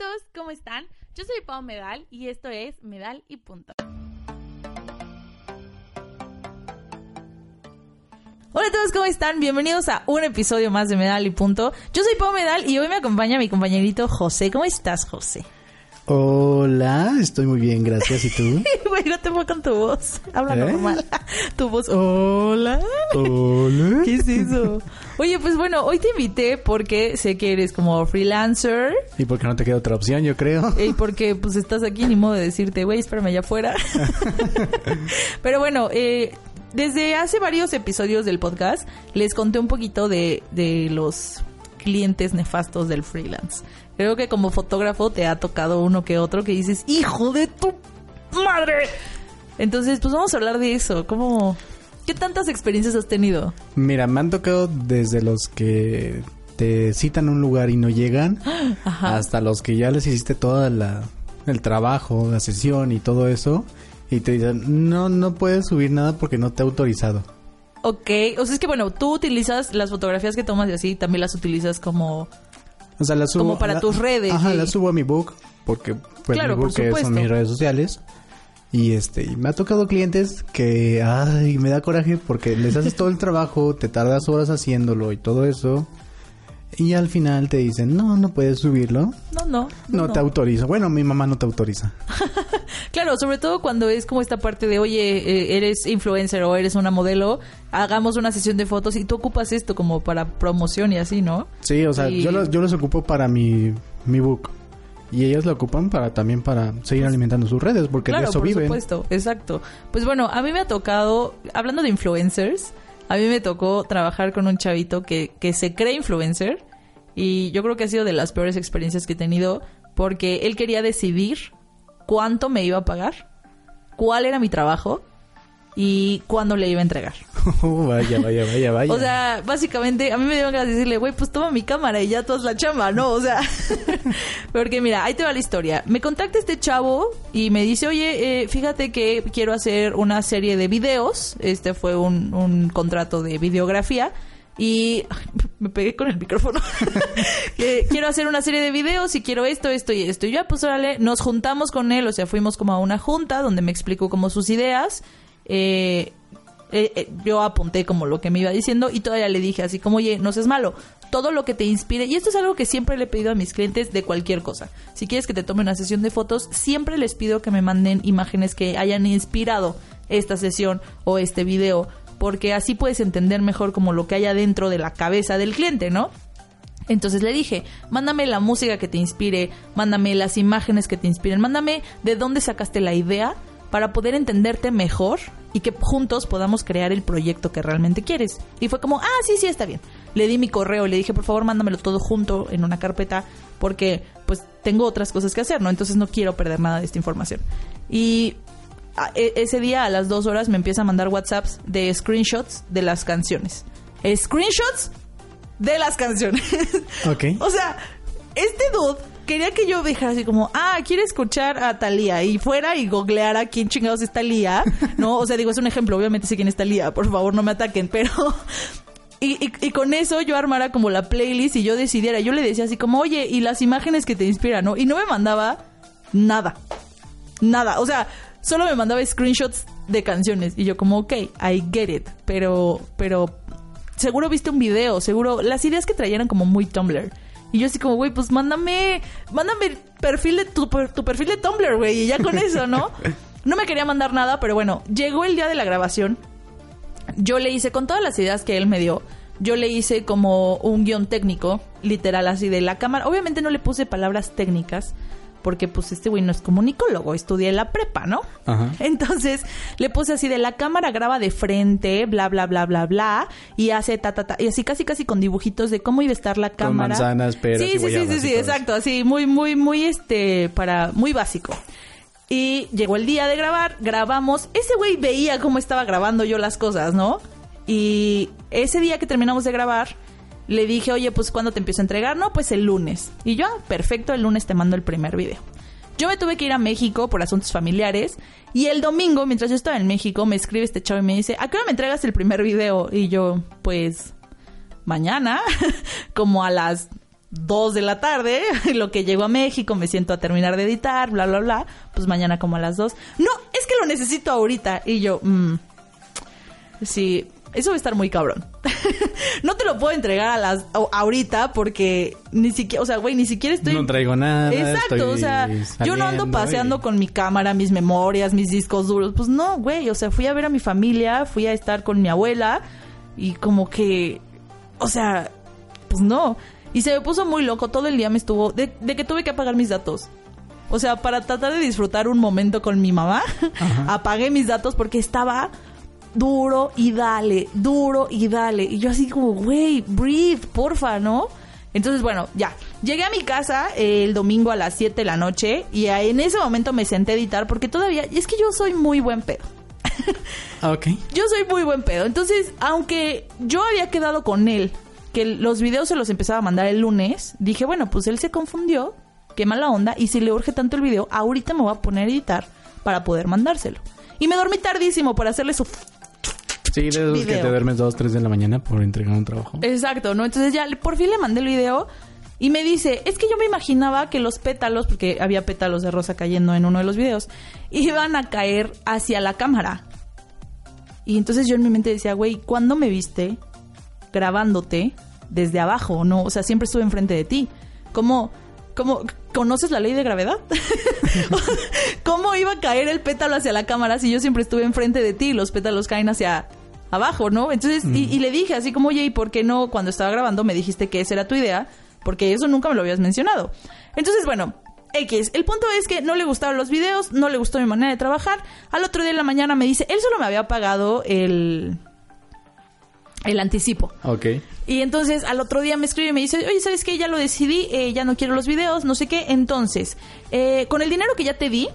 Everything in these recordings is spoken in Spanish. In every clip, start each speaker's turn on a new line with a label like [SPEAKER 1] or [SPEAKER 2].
[SPEAKER 1] todos, ¿cómo están? Yo soy Pau Medal y esto es Medal y Punto. Hola a todos, ¿cómo están? Bienvenidos a un episodio más de Medal y Punto. Yo soy Pau Medal y hoy me acompaña mi compañerito José. ¿Cómo estás, José?
[SPEAKER 2] Hola, estoy muy bien, gracias. ¿Y tú?
[SPEAKER 1] Güey, no te con tu voz. Habla
[SPEAKER 2] ¿Eh?
[SPEAKER 1] normal. Tu voz. Hola.
[SPEAKER 2] Hola.
[SPEAKER 1] ¿Qué es eso? Oye, pues bueno, hoy te invité porque sé que eres como freelancer
[SPEAKER 2] ¿Y por qué no te queda otra opción, yo creo?
[SPEAKER 1] y porque pues estás aquí, ni modo de decirte, güey, espérame allá afuera. Pero bueno, eh, desde hace varios episodios del podcast les conté un poquito de, de los clientes nefastos del freelance. Creo que como fotógrafo te ha tocado uno que otro que dices, hijo de tu madre. Entonces, pues vamos a hablar de eso. ¿Cómo, ¿Qué tantas experiencias has tenido?
[SPEAKER 2] Mira, me han tocado desde los que te citan a un lugar y no llegan,
[SPEAKER 1] Ajá.
[SPEAKER 2] hasta los que ya les hiciste todo el trabajo, la sesión y todo eso, y te dicen, no, no puedes subir nada porque no te he autorizado.
[SPEAKER 1] Ok, o sea, es que bueno, tú utilizas las fotografías que tomas y así, también las utilizas como...
[SPEAKER 2] O sea, las subo...
[SPEAKER 1] Como para
[SPEAKER 2] la-
[SPEAKER 1] tus redes,
[SPEAKER 2] Ajá, las subo a mi book, porque pues
[SPEAKER 1] Claro,
[SPEAKER 2] mi
[SPEAKER 1] por
[SPEAKER 2] book
[SPEAKER 1] supuesto.
[SPEAKER 2] son mis redes sociales. Y este, y me ha tocado clientes que, ay, me da coraje porque les haces todo el trabajo, te tardas horas haciéndolo y todo eso. Y al final te dicen, no, no puedes subirlo.
[SPEAKER 1] No, no.
[SPEAKER 2] No, te autorizo. Bueno, mi mamá no te autoriza.
[SPEAKER 1] Claro, sobre todo cuando es como esta parte de, oye, eh, eres influencer o eres una modelo, hagamos una sesión de fotos y tú ocupas esto como para promoción y así, ¿no?
[SPEAKER 2] Sí, o sea,
[SPEAKER 1] Y-
[SPEAKER 2] yo, los, yo los ocupo para mi, mi book. Y ellas lo ocupan para también para seguir alimentando sus redes, porque
[SPEAKER 1] claro,
[SPEAKER 2] de eso
[SPEAKER 1] por
[SPEAKER 2] viven.
[SPEAKER 1] supuesto, exacto. Pues bueno, a mí me ha tocado, hablando de influencers, a mí me tocó trabajar con un chavito que, que se cree influencer y yo creo que ha sido de las peores experiencias que he tenido porque él quería decidir cuánto me iba a pagar, cuál era mi trabajo y cuándo le iba a entregar.
[SPEAKER 2] Oh, vaya, vaya, vaya, vaya.
[SPEAKER 1] O sea, básicamente a mí me dieron ganas de decirle, güey, pues toma mi cámara y ya tú haz la chamba, ¿no? O sea, porque mira, ahí te va la historia. Me contacta este chavo y me dice, oye, eh, fíjate que quiero hacer una serie de videos. Este fue un, un contrato de videografía. Y me pegué con el micrófono. Quiero hacer una serie de videos y quiero esto, esto y esto. Y ya, pues órale, nos juntamos con él, o sea, fuimos como a una junta donde me explicó como sus ideas. Eh, eh, eh, yo apunté como lo que me iba diciendo y todavía le dije así como, oye, no seas malo, todo lo que te inspire, y esto es algo que siempre le he pedido a mis clientes de cualquier cosa. Si quieres que te tome una sesión de fotos, siempre les pido que me manden imágenes que hayan inspirado esta sesión o este video, porque así puedes entender mejor como lo que hay adentro de la cabeza del cliente, ¿no? Entonces le dije, mándame la música que te inspire, mándame las imágenes que te inspiren, mándame de dónde sacaste la idea para poder entenderte mejor y que juntos podamos crear el proyecto que realmente quieres. Y fue como, ah, sí, sí, está bien. Le di mi correo, le dije, por favor, mándamelo todo junto en una carpeta porque pues tengo otras cosas que hacer, ¿no? Entonces no quiero perder nada de esta información. Y a- e- ese día a las dos horas me empieza a mandar WhatsApps de screenshots de las canciones. Screenshots de las canciones.
[SPEAKER 2] Ok.
[SPEAKER 1] o sea, este dude quería que yo dejara así como, ah, quiere escuchar a Talía y fuera y googleara quién chingados es Talía, ¿no? O sea, digo, es un ejemplo, obviamente sé quién es Talía, por favor, no me ataquen, pero... Y, con eso yo armara como la playlist y yo decidiera, yo le decía así como, oye, y las imágenes que te inspiran, ¿no? Y no me mandaba nada, nada, o sea, solo me mandaba screenshots de canciones y yo como, ok, I get it, pero, pero seguro viste un video, seguro las ideas que traían como muy Tumblr. Y yo así como, güey, pues mándame, mándame el perfil de tu, tu perfil de Tumblr, güey, y ya con eso, ¿no? No me quería mandar nada, pero bueno, llegó el día de la grabación. Yo le hice con todas las ideas que él me dio. Yo le hice como un guion técnico, literal así de la cámara. Obviamente no le puse palabras técnicas, porque pues este güey no es comunicólogo, estudié la prepa, ¿no?
[SPEAKER 2] Ajá.
[SPEAKER 1] Entonces le puse así de la cámara graba de frente, bla, bla, bla, bla, bla, y hace ta, ta, ta, y así casi, casi con dibujitos de cómo iba a estar la cámara.
[SPEAKER 2] manzanas, peras
[SPEAKER 1] Sí,
[SPEAKER 2] y
[SPEAKER 1] sí, sí, sí, sí, exacto, así, muy, muy, muy, este, para, muy básico. Y llegó el día de grabar, grabamos. Ese güey veía cómo estaba grabando yo las cosas, ¿no? Y ese día que terminamos de grabar, le dije, oye, pues ¿cuándo te empiezo a entregar? No, pues el lunes. Y yo, ah, perfecto, el lunes te mando el primer video. Yo me tuve que ir a México por asuntos familiares y el domingo, mientras yo estaba en México, me escribe este chavo y me dice, ¿a qué hora me entregas el primer video? Y yo, pues, mañana, como a las 2 de la tarde, lo que llego a México, me siento a terminar de editar, bla, bla, bla, pues mañana como a las 2. No, es que lo necesito ahorita. Y yo, mmm, sí, eso va a estar muy cabrón. no te lo puedo entregar a las ahorita porque ni siquiera, o sea, güey, ni siquiera estoy
[SPEAKER 2] No traigo nada.
[SPEAKER 1] Exacto, o sea, yo no ando paseando con mi cámara, mis memorias, mis discos duros. Pues no, güey, o sea, fui a ver a mi familia, fui a estar con mi abuela y como que o sea, pues no. Y se me puso muy loco, todo el día me estuvo de, que tuve que apagar mis datos. O sea, para tratar de disfrutar un momento con mi mamá, apagué mis datos porque estaba duro y dale, duro y dale. Y yo así como, güey, breathe, porfa, ¿no? Entonces, bueno, ya. Llegué a mi casa el domingo a las 7 de la noche y en ese momento me senté a editar porque todavía, y es que yo soy muy buen pedo.
[SPEAKER 2] Ah, ok.
[SPEAKER 1] Yo soy muy buen pedo. Entonces, aunque yo había quedado con él que los videos se los empezaba a mandar el lunes, dije, bueno, pues él se confundió, qué mala onda, y si le urge tanto el video, ahorita me voy a poner a editar para poder mandárselo. Y me dormí tardísimo para hacerle su
[SPEAKER 2] Sí, de esos que te duermes dos, tres de la mañana por entregar un trabajo.
[SPEAKER 1] Exacto, ¿no? Entonces ya por fin le mandé el video y me dice, es que yo me imaginaba que los pétalos, porque había pétalos de rosa cayendo en uno de los videos, iban a caer hacia la cámara. Y entonces yo en mi mente decía, güey, ¿cuándo me viste grabándote desde abajo? No, o sea, siempre estuve enfrente de ti. ¿Cómo, cómo conoces la ley de gravedad? ¿Cómo iba a caer el pétalo hacia la cámara si yo siempre estuve enfrente de ti y los pétalos caen hacia abajo, ¿no? Entonces, y, y, le dije así como, oye, ¿y por qué no cuando estaba grabando me dijiste que esa era tu idea? Porque eso nunca me lo habías mencionado. Entonces, bueno, X. El punto es que no le gustaron los videos, no le gustó mi manera de trabajar. Al otro día en la mañana me dice, él solo me había pagado el el anticipo.
[SPEAKER 2] Ok.
[SPEAKER 1] Y entonces al otro día me escribe y me dice, oye, ¿sabes qué? Ya lo decidí, eh, ya no quiero los videos, no sé qué. Entonces, eh, con el dinero que ya te di,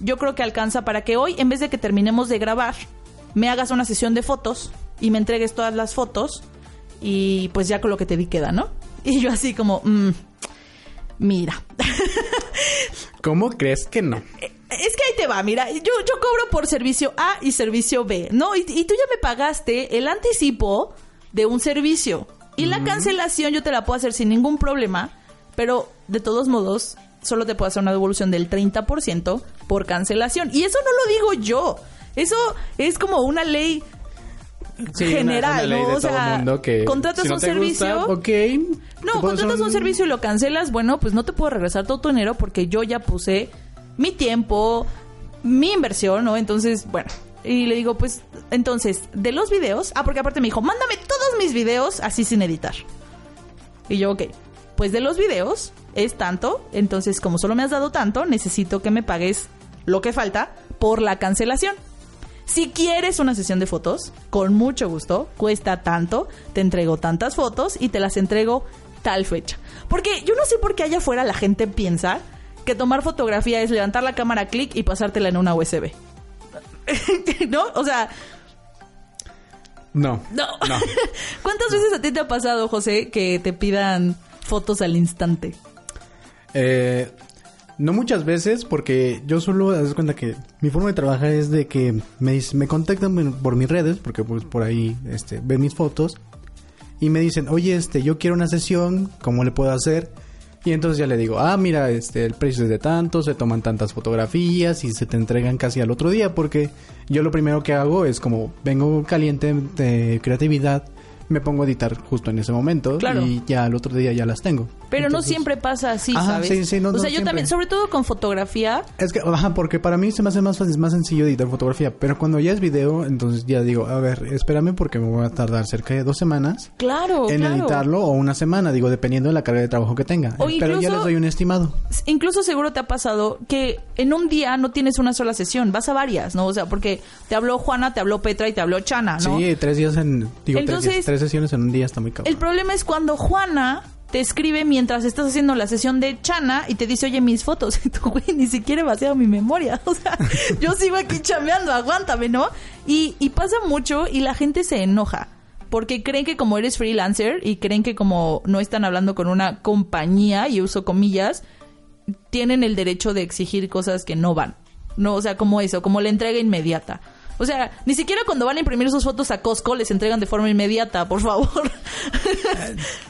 [SPEAKER 1] yo creo que alcanza para que hoy, en vez de que terminemos de grabar, me hagas una sesión de fotos y me entregues todas las fotos y pues ya con lo que te di queda, ¿no? Y yo así como, mmm, mira.
[SPEAKER 2] ¿Cómo crees que no?
[SPEAKER 1] Es que ahí te va, mira, yo, yo cobro por servicio A y servicio B, ¿no? Y, tú ya me pagaste el anticipo de un servicio. Y la cancelación yo te la puedo hacer sin ningún problema, pero de todos modos, solo te puedo hacer una devolución del 30% por cancelación. Y eso no lo digo yo. Eso es como una ley general, ¿no? O sea,
[SPEAKER 2] que
[SPEAKER 1] contratas un servicio.
[SPEAKER 2] ok.
[SPEAKER 1] No, contratas un... servicio y lo cancelas, bueno, pues no te puedo regresar todo tu dinero porque yo ya puse mi tiempo, mi inversión, ¿no? Entonces, bueno. Y le digo, pues, entonces, de los videos. Ah, porque aparte me dijo, mándame todos mis videos así sin editar. Y yo, ok. Pues de los videos es tanto. Entonces, como solo me has dado tanto, necesito que me pagues lo que falta por la cancelación. Si quieres una sesión de fotos, con mucho gusto, cuesta tanto, te entrego tantas fotos y te las entrego tal fecha. Porque yo no sé por qué allá afuera la gente piensa que tomar fotografía es levantar la cámara, clic y pasártela en una USB. ¿No? O sea...
[SPEAKER 2] No.
[SPEAKER 1] No. no. ¿Cuántas veces a ti te ha pasado, José, que te pidan fotos al instante?
[SPEAKER 2] Eh, no muchas veces, porque yo solo, das cuenta que mi forma de trabajar es de que me, me contactan por mis redes, porque pues por ahí este, ven mis fotos, y me dicen, oye, este, yo quiero una sesión, ¿cómo le puedo hacer? Y entonces ya le digo, ah, mira, este, el precio es de tanto, se toman tantas fotografías y se te entregan casi al otro día, porque yo lo primero que hago es como vengo caliente de creatividad, me pongo a editar justo en ese momento y ya al otro día ya las tengo.
[SPEAKER 1] Pero no siempre pasa así, ¿sabes? Sí, sí, no, o sea, yo también, sobre todo con fotografía.
[SPEAKER 2] Es que, ajá, porque para mí se me hace más fácil, más sencillo editar fotografía, pero cuando ya es video, entonces ya digo, a ver, espérame porque me voy a tardar cerca de dos semanas.
[SPEAKER 1] Claro,
[SPEAKER 2] En editarlo o una semana, digo, dependiendo de la carga de trabajo que tenga. pero ya les doy un estimado.
[SPEAKER 1] Incluso seguro te ha pasado que en un día no tienes una sola sesión, vas a varias, ¿no? O sea, porque te habló Juana, te habló Petra y te habló Chana, ¿no?
[SPEAKER 2] Sí, tres días en, digo, tres, tres sesiones en un día está muy cabrón.
[SPEAKER 1] El problema es cuando Juana te escribe mientras estás haciendo la sesión de Chana y te dice, oye, mis fotos. Y tú, güey, ni siquiera he mi memoria. O sea, yo sigo aquí chameando, aguántame, ¿no? Y, y pasa mucho y la gente se enoja. Porque creen que como eres freelancer y creen que como no están hablando con una compañía, y uso comillas, tienen el derecho de exigir cosas que no van. No, o sea, como eso, como la entrega inmediata. O sea, ni siquiera cuando van a imprimir sus fotos a Costco les entregan de forma inmediata, por favor.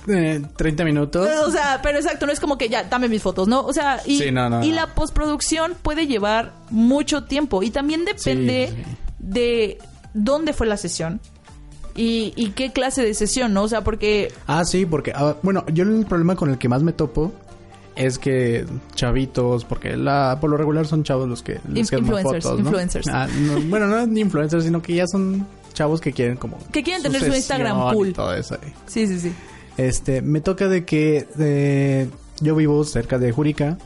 [SPEAKER 2] Eh, 30 minutos.
[SPEAKER 1] o sea, pero exacto, no es como que ya, dame mis fotos, ¿no? O sea, y,
[SPEAKER 2] Sí, no, no,
[SPEAKER 1] y
[SPEAKER 2] no.
[SPEAKER 1] la postproducción puede llevar mucho tiempo y también depende
[SPEAKER 2] Sí, sí.
[SPEAKER 1] de dónde fue la sesión y, y qué clase de sesión, ¿no? O sea, porque
[SPEAKER 2] Ah, sí, porque, ah, bueno, yo el problema con el que más me topo es que chavitos, porque la, por lo regular son chavos los que les
[SPEAKER 1] influencers,
[SPEAKER 2] fotos, ¿no?
[SPEAKER 1] influencers.
[SPEAKER 2] Ah, no, bueno, no ni influencers, sino que ya son chavos que quieren como...
[SPEAKER 1] Que quieren tener su Instagram cool.
[SPEAKER 2] todo eso. eh.
[SPEAKER 1] sí, sí, sí.
[SPEAKER 2] Este, me toca de que eh, yo vivo cerca de Jurica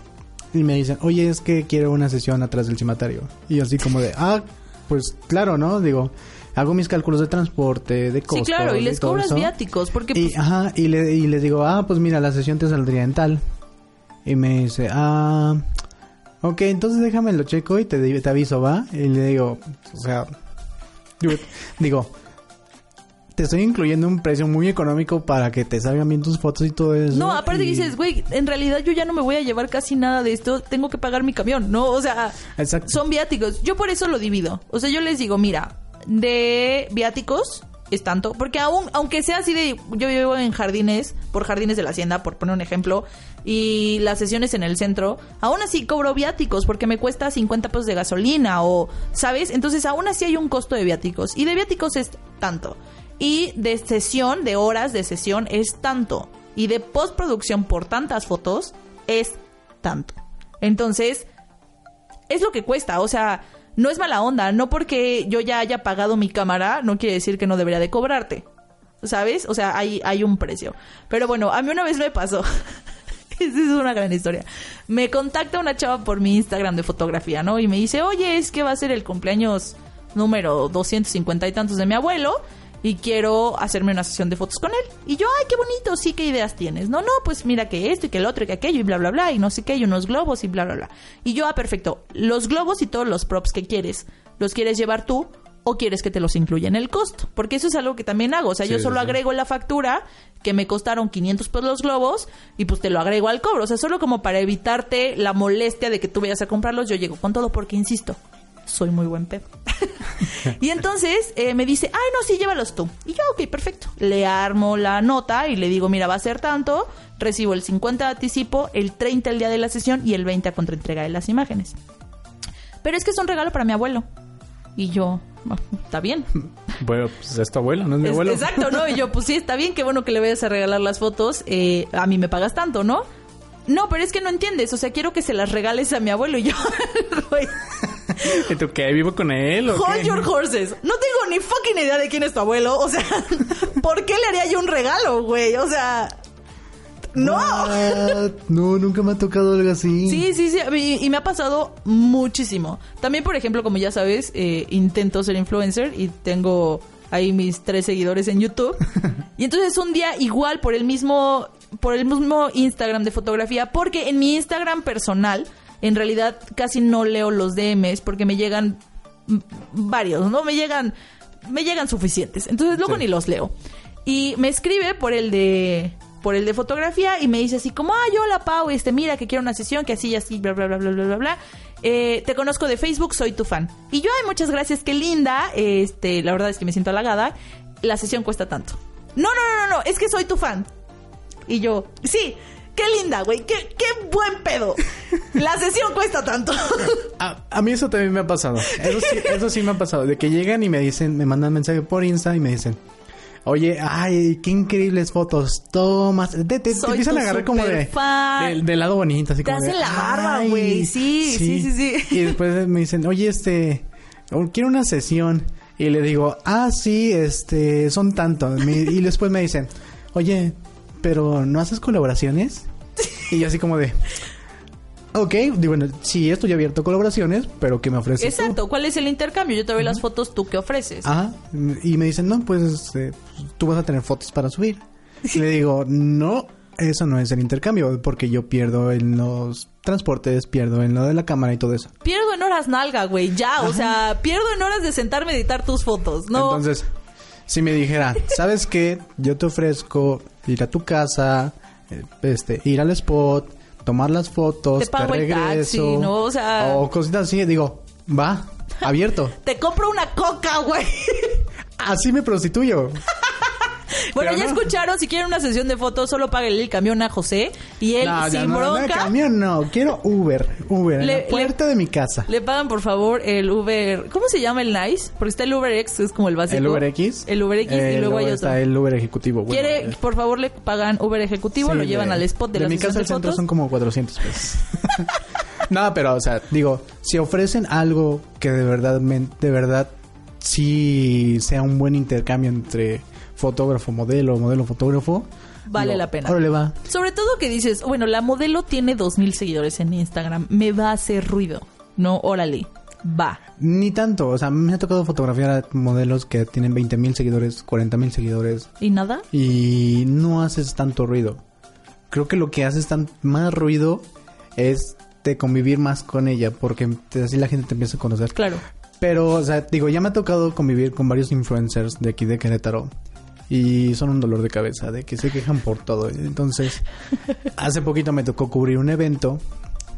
[SPEAKER 2] y me dicen, oye, es que quiero una sesión atrás del cimatario. Y así como de, ah, pues claro, ¿no? Digo, hago mis cálculos de transporte, de
[SPEAKER 1] Sí,
[SPEAKER 2] costo.
[SPEAKER 1] claro, y les cobras
[SPEAKER 2] eso.
[SPEAKER 1] viáticos porque
[SPEAKER 2] Y,
[SPEAKER 1] pues,
[SPEAKER 2] ajá, y, le, y les digo, ah, pues mira, la sesión te saldría en tal. Y me dice, ah, ok, entonces déjame lo checo y te, te aviso, ¿va? Y le digo, o sea, dude, digo, te estoy incluyendo un precio muy económico para que te salgan bien tus fotos y todo eso.
[SPEAKER 1] No, aparte
[SPEAKER 2] y-
[SPEAKER 1] dices, güey, en realidad yo ya no me voy a llevar casi nada de esto, tengo que pagar mi camión, ¿no? O sea,
[SPEAKER 2] Exacto.
[SPEAKER 1] son viáticos. Yo por eso lo divido. O sea, yo les digo, mira, de viáticos es tanto, porque aún, aunque sea así de, yo vivo en jardines, por jardines de la hacienda, por poner un ejemplo, y las sesiones en el centro, aún así cobro viáticos porque me cuesta 50 pesos de gasolina o, ¿sabes? Entonces aún así hay un costo de viáticos y de viáticos es tanto. Y de sesión, de horas de sesión es tanto. Y de postproducción por tantas fotos es tanto. Entonces, es lo que cuesta, o sea, no es mala onda, no porque yo ya haya pagado mi cámara, no quiere decir que no debería de cobrarte, ¿sabes? O sea, hay, hay un precio. Pero bueno, a mí una vez me pasó, esa es una gran historia, me contacta una chava por mi Instagram de fotografía, ¿no? Y me dice, oye, es que va a ser el cumpleaños número 250 y tantos de mi abuelo. Y quiero hacerme una sesión de fotos con él. Y yo, ay, qué bonito, sí, ¿qué ideas tienes? No, no, pues mira que esto y que el otro y que aquello y bla, bla, bla. Y no sé qué, y unos globos y bla, bla, bla. Y yo, ah, perfecto. Los globos y todos los props que quieres, ¿los quieres llevar tú o quieres que te los incluya en el costo? Porque eso es algo que también hago. O sea,
[SPEAKER 2] Sí,
[SPEAKER 1] yo solo
[SPEAKER 2] sí.
[SPEAKER 1] agrego la factura que me costaron 500 pesos los globos y pues te lo agrego al cobro. O sea, solo como para evitarte la molestia de que tú vayas a comprarlos, yo llego con todo porque, insisto, soy muy buen pedo. y entonces eh, me dice, ay, no, sí, llévalos tú. Y yo, ok, perfecto. Le armo la nota y le digo, mira, va a ser tanto. Recibo el 50 de anticipo, el 30 el día de la sesión y el 20 a contraentrega de las imágenes. Pero es que es un regalo para mi abuelo. Y yo, "Ah, está bien.
[SPEAKER 2] Bueno, pues es tu abuelo, no es mi
[SPEAKER 1] Es-
[SPEAKER 2] abuelo.
[SPEAKER 1] Exacto, ¿no? Y yo, pues sí, está bien, qué bueno que le vayas a regalar las fotos. eh, a mí me pagas tanto, ¿no? No, pero es que no entiendes. O sea, quiero que se las regales a mi abuelo. Y yo, güey,
[SPEAKER 2] ¿Y tú qué? ¿Vivo con él o
[SPEAKER 1] hold
[SPEAKER 2] qué?
[SPEAKER 1] your horses. No tengo ni fucking idea de quién es tu abuelo. O sea, ¿por qué le haría yo un regalo, güey? O sea, no.
[SPEAKER 2] What? No, nunca me ha tocado algo así.
[SPEAKER 1] Sí, sí, sí. Y, y me ha pasado muchísimo. También, por ejemplo, como ya sabes, eh, intento ser influencer y tengo ahí mis tres seguidores en YouTube. y entonces un día igual por el mismo por el mismo Instagram de fotografía, porque en mi Instagram personal en realidad casi no leo los DMs porque me llegan varios, ¿no? Me llegan me llegan suficientes. Entonces luego
[SPEAKER 2] Sí.
[SPEAKER 1] ni los leo. Y me escribe por el de por el de fotografía y me dice así como, ay, hola Pau, este, mira que quiero una sesión, que así y así, bla, bla, bla, bla, bla, bla, bla. Eh, te conozco de Facebook, soy tu fan. Y yo, ay, muchas gracias, qué linda. Este, la verdad es que me siento halagada. La sesión cuesta tanto. No, no, no, no, no, es que soy tu fan. Y yo, sí, qué linda, güey, qué, qué buen pedo. La sesión cuesta tanto.
[SPEAKER 2] A, a mí eso también me ha pasado. Eso sí, eso sí me ha pasado. De que llegan y me dicen, me mandan mensaje por Insta y me dicen, oye, ay, qué increíbles fotos, tomas. Te, te- te empiezan a agarrar como de, del lado bonito, así
[SPEAKER 1] Te
[SPEAKER 2] como de,
[SPEAKER 1] hacen la barba,
[SPEAKER 2] "Ay,
[SPEAKER 1] güey. Sí, sí, sí, sí.
[SPEAKER 2] Y después me dicen, oye, este, quiero una sesión. Y le digo, ah, sí, este, son tanto. Me- y después me dicen, oye, pero ¿no haces colaboraciones? Y yo así como de... Ok, digo, bueno, sí, estoy abierto a colaboraciones, pero ¿qué me ofreces tú?
[SPEAKER 1] Exacto, ¿cuál es el intercambio? Yo te doy las fotos, ¿tú qué ofreces?
[SPEAKER 2] Ajá, y me dicen, no, pues este, tú vas a tener fotos para subir. Y le digo, no, eso no es el intercambio, porque yo pierdo en los transportes, pierdo en lo de la cámara y todo eso.
[SPEAKER 1] Pierdo en horas nalga, güey, ya, o sea, pierdo en horas de sentarme a editar tus fotos, ¿no?
[SPEAKER 2] Entonces, si me dijera, ¿sabes qué? Yo te ofrezco ir a tu casa, eh, este, ir al spot, tomar las fotos,
[SPEAKER 1] Te pago
[SPEAKER 2] regreso.
[SPEAKER 1] taxi, ¿no? O sea-
[SPEAKER 2] O cositas así, digo, va. abierto.
[SPEAKER 1] Te compro una coca, güey.
[SPEAKER 2] Así me prostituyo.
[SPEAKER 1] Bueno, ya
[SPEAKER 2] no.
[SPEAKER 1] escucharon, si quieren una sesión de fotos, solo páguenle el camión a José y él
[SPEAKER 2] no,
[SPEAKER 1] sin
[SPEAKER 2] no, no,
[SPEAKER 1] bronca
[SPEAKER 2] camión no, quiero Uber, Uber, en
[SPEAKER 1] Le-
[SPEAKER 2] la puerta de mi casa.
[SPEAKER 1] le pagan por favor el Uber. ¿Cómo se llama el Nice? Porque está el Uber X, es como el básico.
[SPEAKER 2] El Uber X.
[SPEAKER 1] El Uber X
[SPEAKER 2] Eh,
[SPEAKER 1] y luego hay otro.
[SPEAKER 2] está el Uber ejecutivo. Bueno,
[SPEAKER 1] Quiere,
[SPEAKER 2] eh,
[SPEAKER 1] por favor, le pagan Uber ejecutivo,
[SPEAKER 2] sí,
[SPEAKER 1] lo llevan
[SPEAKER 2] de-
[SPEAKER 1] al spot de,
[SPEAKER 2] de
[SPEAKER 1] la
[SPEAKER 2] mi
[SPEAKER 1] sesión
[SPEAKER 2] casa
[SPEAKER 1] de
[SPEAKER 2] al centro
[SPEAKER 1] fotos.
[SPEAKER 2] son como 400 pesos. no, pero, o sea, digo, si ofrecen algo que de verdad, de verdad, sí sea un buen intercambio entre fotógrafo, modelo, modelo, fotógrafo.
[SPEAKER 1] Vale la pena.
[SPEAKER 2] Órale, va.
[SPEAKER 1] Sobre todo que dices, bueno, la modelo tiene dos mil seguidores en Instagram, me va a hacer ruido. No, órale, va.
[SPEAKER 2] Ni tanto, o sea, me ha tocado fotografiar a modelos que tienen 20 mil seguidores, 40 mil seguidores
[SPEAKER 1] ¿Y nada?
[SPEAKER 2] y no haces tanto ruido. Creo que lo que haces tan más ruido es de convivir más con ella, porque así la gente te empieza a conocer.
[SPEAKER 1] Claro.
[SPEAKER 2] Pero, o sea, digo, ya me ha tocado convivir con varios influencers de aquí de Querétaro. Y son un dolor de cabeza, de que se quejan por todo. Entonces, hace poquito me tocó cubrir un evento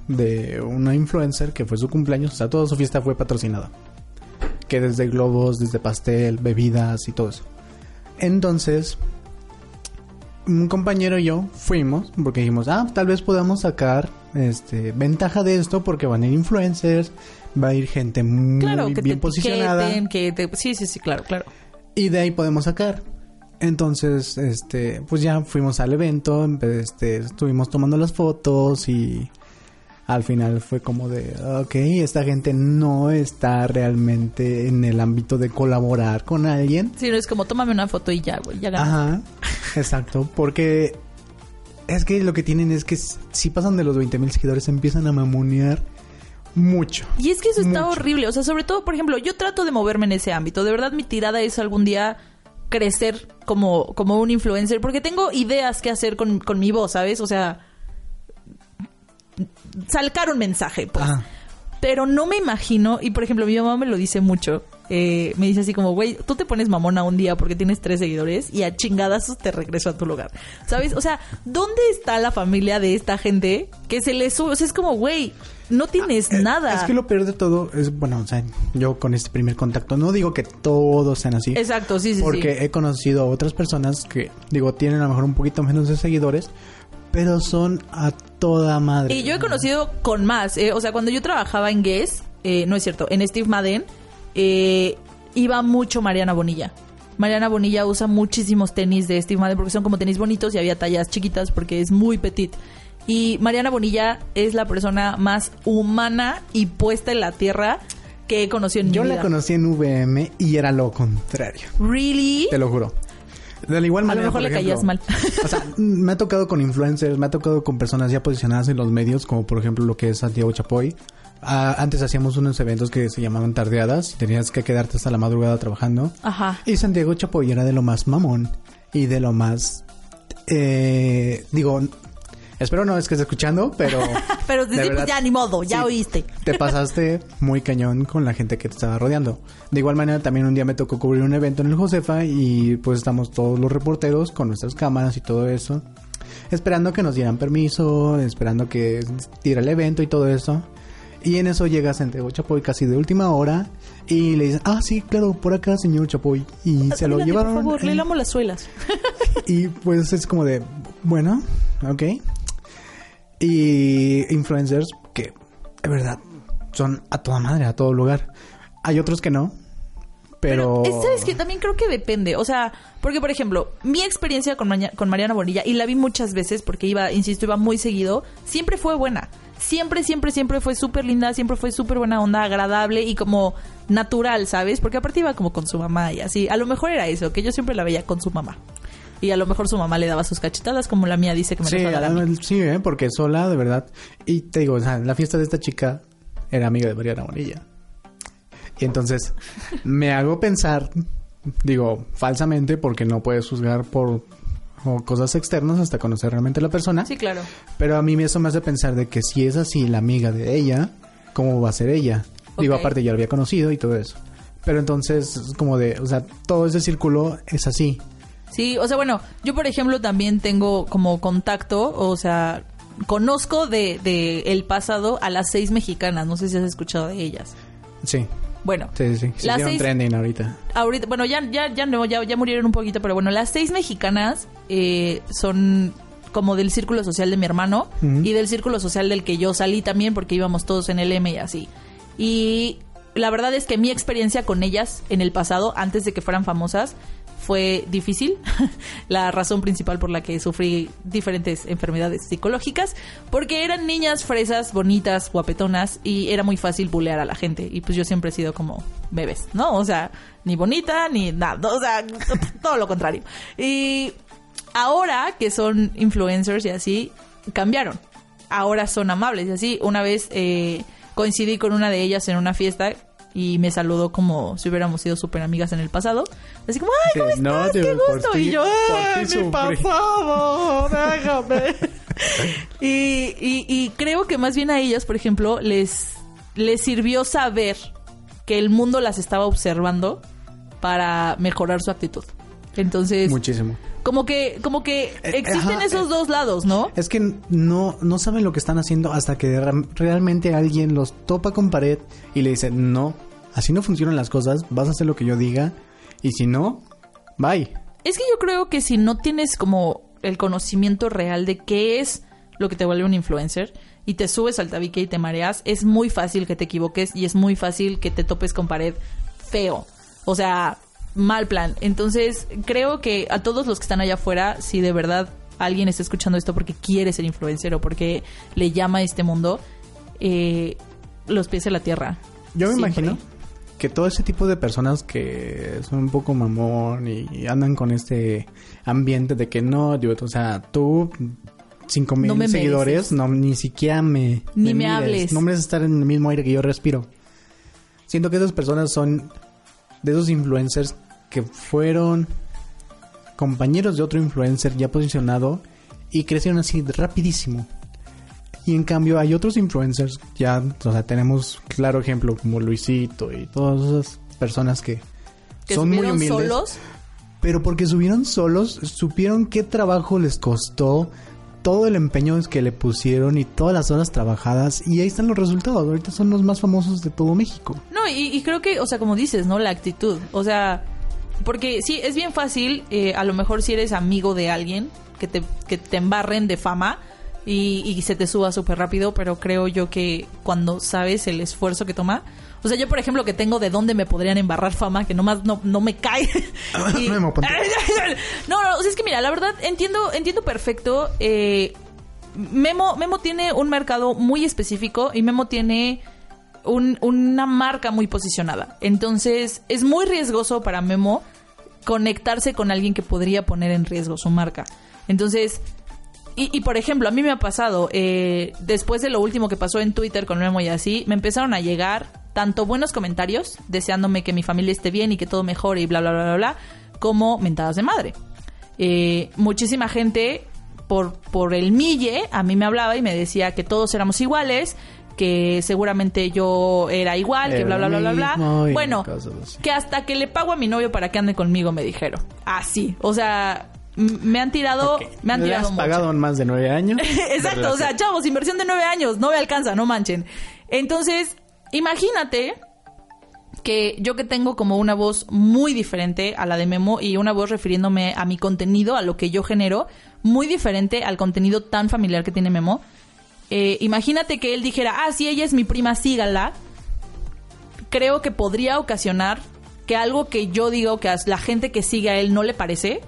[SPEAKER 2] de una influencer que fue su cumpleaños. O sea, toda su fiesta fue patrocinada. Que desde globos, desde pastel, bebidas y todo eso. Entonces, un compañero y yo fuimos porque dijimos, ah, tal vez podamos sacar este ventaja de esto porque van a ir influencers, va a ir gente muy
[SPEAKER 1] Claro, que
[SPEAKER 2] bien
[SPEAKER 1] te
[SPEAKER 2] posicionada
[SPEAKER 1] que te... Sí, sí, sí, claro, claro.
[SPEAKER 2] y de ahí podemos sacar. Entonces, este, pues ya fuimos al evento, este, estuvimos tomando las fotos y al final fue como de, ok, esta gente no está realmente en el ámbito de colaborar con alguien.
[SPEAKER 1] Sí, no es como, tómame una foto y ya, güey, ya ganas.
[SPEAKER 2] Ajá, exacto, porque es que lo que tienen es que si pasan de los 20 mil seguidores empiezan a mamonear mucho.
[SPEAKER 1] Y es que eso está horrible. O sea, sobre todo, por ejemplo, yo trato de moverme en ese ámbito. De verdad, mi tirada es algún día crecer como, como un influencer. Porque tengo ideas que hacer con, con mi voz, ¿sabes? O sea, salcar un mensaje, pues.
[SPEAKER 2] Ajá.
[SPEAKER 1] Pero no me imagino, y por ejemplo, mi mamá me lo dice mucho. eh, me dice así como, güey, tú te pones mamona un día porque tienes tres seguidores y a chingadazos te regreso a tu lugar. ¿Sabes? O sea, ¿dónde está la familia de esta gente que se les sube? O sea, es como, güey, no tienes
[SPEAKER 2] Eh,
[SPEAKER 1] nada.
[SPEAKER 2] Es que lo peor de todo es, bueno, o sea, yo con este primer contacto, no digo que todos sean así.
[SPEAKER 1] Exacto, sí, sí,
[SPEAKER 2] porque
[SPEAKER 1] sí.
[SPEAKER 2] he conocido a otras personas que, digo, tienen a lo mejor un poquito menos de seguidores, pero son a toda madre.
[SPEAKER 1] Y yo he conocido con más. eh, o sea, cuando yo trabajaba en Guess, eh, no es cierto, en Steve Madden, eh, iba mucho Mariana Bonilla. Mariana Bonilla usa muchísimos tenis de Steve Madden porque son como tenis bonitos y había tallas chiquitas porque es muy petit. Y Mariana Bonilla es la persona más humana y puesta en la tierra que he conocido en
[SPEAKER 2] Yo
[SPEAKER 1] mi
[SPEAKER 2] la
[SPEAKER 1] vida.
[SPEAKER 2] conocí en VM y era lo contrario,
[SPEAKER 1] ¿Really?
[SPEAKER 2] te lo juro. De la igual
[SPEAKER 1] A lo
[SPEAKER 2] manera,
[SPEAKER 1] mejor le
[SPEAKER 2] ejemplo,
[SPEAKER 1] caías mal.
[SPEAKER 2] O sea, me ha tocado con influencers, me ha tocado con personas ya posicionadas en los medios, como por ejemplo lo que es Santiago Chapoy. Ah, antes hacíamos unos eventos que se llamaban tardeadas y tenías que quedarte hasta la madrugada trabajando.
[SPEAKER 1] Ajá.
[SPEAKER 2] Y Santiago Chapoy era de lo más mamón y de lo más... Eh, digo, espero no es que esté escuchando, pero...
[SPEAKER 1] Pero
[SPEAKER 2] de
[SPEAKER 1] sí, pues
[SPEAKER 2] verdad,
[SPEAKER 1] ya ni modo, ya
[SPEAKER 2] sí,
[SPEAKER 1] oíste.
[SPEAKER 2] Te pasaste muy cañón con la gente que te estaba rodeando. De igual manera, también un día me tocó cubrir un evento en el Josefa y pues estamos todos los reporteros con nuestras cámaras y todo eso. Esperando que nos dieran permiso, esperando que diera el evento y todo eso. Y en eso llega Santiago Chapoy casi de última hora y le dicen, ah, sí, claro, por acá, señor Chapoy. Y se lo llevaron.
[SPEAKER 1] Por favor, le lamo las suelas.
[SPEAKER 2] y pues es como de, bueno, ok. Y influencers que, de verdad, son a toda madre, a todo lugar. Hay otros que no, pero...
[SPEAKER 1] Pero, ¿sabes que También creo que depende. O sea, porque, por ejemplo, mi experiencia con, con Mariana Bonilla, y la vi muchas veces porque iba, insisto, iba muy seguido, siempre fue buena. Siempre, siempre, siempre fue súper linda, siempre fue súper buena onda, agradable y como natural, ¿sabes? Porque aparte iba como con su mamá y así. A lo mejor era eso, que yo siempre la veía con su mamá. Y a lo mejor su mamá le daba sus cachetadas, como la mía dice que me
[SPEAKER 2] Sí,
[SPEAKER 1] dar a mí.
[SPEAKER 2] además, sí, ¿eh? porque sola, de verdad. Y te digo, o sea, la fiesta de esta chica era amiga de Mariana Bonilla. Y entonces me hago pensar, digo, falsamente, porque no puedes juzgar por o cosas externas hasta conocer realmente a la persona.
[SPEAKER 1] Sí, claro.
[SPEAKER 2] Pero a mí eso me hace pensar de que si es así la amiga de ella, ¿cómo va a ser ella? Digo, aparte ya la había conocido y todo eso. Pero entonces, es como de, o sea, todo ese círculo es así.
[SPEAKER 1] Sí, o sea, bueno, yo por ejemplo también tengo como contacto, o sea, conozco de, de el pasado a las seis mexicanas, no sé si has escuchado de ellas.
[SPEAKER 2] Sí.
[SPEAKER 1] Bueno,
[SPEAKER 2] Sí, sí, sí.
[SPEAKER 1] Las seis-
[SPEAKER 2] trending ahorita.
[SPEAKER 1] ahorita, bueno, ya, ya, ya no, ya, ya murieron un poquito, pero bueno, las seis mexicanas eh, son como del círculo social de mi hermano y del círculo social del que yo salí también porque íbamos todos en el M y así. Y la verdad es que mi experiencia con ellas en el pasado, antes de que fueran famosas, fue difícil. la razón principal por la que sufrí diferentes enfermedades psicológicas, porque eran niñas fresas, bonitas, guapetonas y era muy fácil bulear a la gente. Y pues yo siempre he sido como bebés, ¿no? O sea, ni bonita ni nada, o sea, todo lo contrario. Y ahora que son influencers y así, cambiaron. Ahora son amables y así. Una vez eh, coincidí con una de ellas en una fiesta y me saludó como si hubiéramos sido súper amigas en el pasado. Así como, ¡ay, cómo estás!
[SPEAKER 2] no,
[SPEAKER 1] ¡Qué gusto!
[SPEAKER 2] ti-
[SPEAKER 1] y yo, ¡ay, mi
[SPEAKER 2] sufrí".
[SPEAKER 1] pasado! ¡Déjame! y, y, y creo que más bien a ellas, por ejemplo, les, les sirvió saber que el mundo las estaba observando para mejorar su actitud. Entonces,
[SPEAKER 2] Muchísimo.
[SPEAKER 1] Como que, como que
[SPEAKER 2] Eh,
[SPEAKER 1] existen
[SPEAKER 2] ajá,
[SPEAKER 1] esos
[SPEAKER 2] eh,
[SPEAKER 1] dos lados, ¿no?
[SPEAKER 2] Es que no, no saben lo que están haciendo hasta que re- realmente alguien los topa con pared y le dice, no, así no funcionan las cosas, vas a hacer lo que yo diga y si no, bye.
[SPEAKER 1] Es que yo creo que si no tienes como el conocimiento real de qué es lo que te vuelve un influencer y te subes al tabique y te mareas, es muy fácil que te equivoques y es muy fácil que te topes con pared feo. O sea, mal plan. Entonces, creo que a todos los que están allá afuera, si de verdad alguien está escuchando esto porque quiere ser influencer o porque le llama a este mundo, eh, los pies en la tierra.
[SPEAKER 2] Yo me
[SPEAKER 1] Siempre.
[SPEAKER 2] imagino que todo ese tipo de personas que son un poco mamón y andan con este ambiente de que no, dude, o sea, tú cinco mil
[SPEAKER 1] No
[SPEAKER 2] seguidores,
[SPEAKER 1] mereces.
[SPEAKER 2] no ni siquiera me
[SPEAKER 1] Ni me hables.
[SPEAKER 2] no mereces estar en el mismo aire que yo respiro. Siento que esas personas son de esos influencers que fueron compañeros de otro influencer ya posicionado y crecieron así rapidísimo. Y en cambio hay otros influencers, ya, o sea, tenemos claro ejemplo como Luisito y todas esas personas que,
[SPEAKER 1] Que
[SPEAKER 2] son muy
[SPEAKER 1] subieron
[SPEAKER 2] humildes.
[SPEAKER 1] solos.
[SPEAKER 2] Pero porque subieron solos, supieron qué trabajo les costó, todo el empeño que le pusieron y todas las horas trabajadas y ahí están los resultados. Ahorita son los más famosos de todo México.
[SPEAKER 1] No, y, y creo que, o sea, como dices, ¿no? La actitud. O sea, porque sí, es bien fácil, eh, a lo mejor si eres amigo de alguien, que te, que te embarren de fama y, y se te suba súper rápido, pero creo yo que cuando sabes el esfuerzo que toma... O sea, yo, por ejemplo, que tengo de dónde me podrían embarrar fama, que nomás no, no me cae. Y-
[SPEAKER 2] Memo, ponte.
[SPEAKER 1] no, no, o sea, es que mira, la verdad entiendo, entiendo perfecto. eh, Memo, Memo tiene un mercado muy específico y Memo tiene un- una marca muy posicionada. Entonces, es muy riesgoso para Memo conectarse con alguien que podría poner en riesgo su marca. Entonces, y, y, por ejemplo, a mí me ha pasado, eh, después de lo último que pasó en Twitter con Memo y así, me empezaron a llegar tanto buenos comentarios, deseándome que mi familia esté bien y que todo mejore y bla, bla, bla, bla, bla, como mentadas de madre. Eh, muchísima gente, por, por el mille, a mí me hablaba y me decía que todos éramos iguales, que seguramente yo era igual, que bla, bla, bla, bla, bla. Bueno, que hasta que le pago a mi novio para que ande conmigo, me dijeron. Así, o sea, me han tirado, me han
[SPEAKER 2] ¿Le
[SPEAKER 1] tirado
[SPEAKER 2] has
[SPEAKER 1] mucho.
[SPEAKER 2] pagado en más de nueve años?
[SPEAKER 1] Exacto, o sea, chavos, inversión de nueve años, no me alcanza, no manchen. Entonces, imagínate que yo que tengo como una voz muy diferente a la de Memo y una voz refiriéndome a mi contenido, a lo que yo genero, muy diferente al contenido tan familiar que tiene Memo. eh, imagínate que él dijera, ah, sí, ella es mi prima, sígala. Creo que podría ocasionar que algo que yo digo que a la gente que sigue a él no le parece,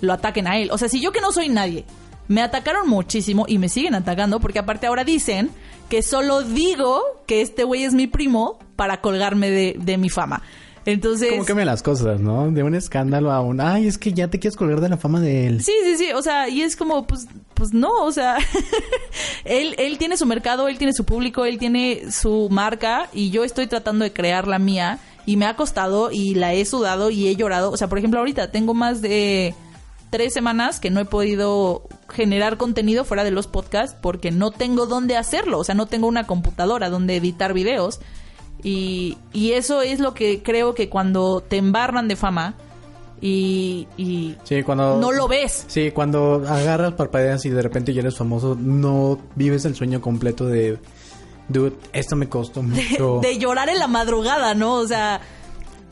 [SPEAKER 1] lo ataquen a él. O sea, si yo que no soy nadie, me atacaron muchísimo y me siguen atacando porque aparte ahora dicen que solo digo que este güey es mi primo para colgarme de, de mi fama. Entonces...
[SPEAKER 2] Como cambian las cosas, ¿no? De un escándalo a un... Ay, es que ya te quieres colgar de la fama de él.
[SPEAKER 1] Sí, sí, sí, o sea, y es como, pues, pues no, o sea, él, él tiene su mercado, él tiene su público, él tiene su marca y yo estoy tratando de crear la mía y me ha costado y la he sudado y he llorado. O sea, por ejemplo, ahorita tengo más de tres semanas que no he podido generar contenido fuera de los podcasts porque no tengo dónde hacerlo, o sea, no tengo una computadora donde editar videos. Y, y eso es lo que creo que cuando te embarran de fama y, y
[SPEAKER 2] Sí, cuando...
[SPEAKER 1] no lo ves.
[SPEAKER 2] Sí, cuando agarras, parpadeas y de repente ya eres famoso, no vives el sueño completo de dude, esto me costó mucho.
[SPEAKER 1] De, llorar en la madrugada, ¿no? O sea...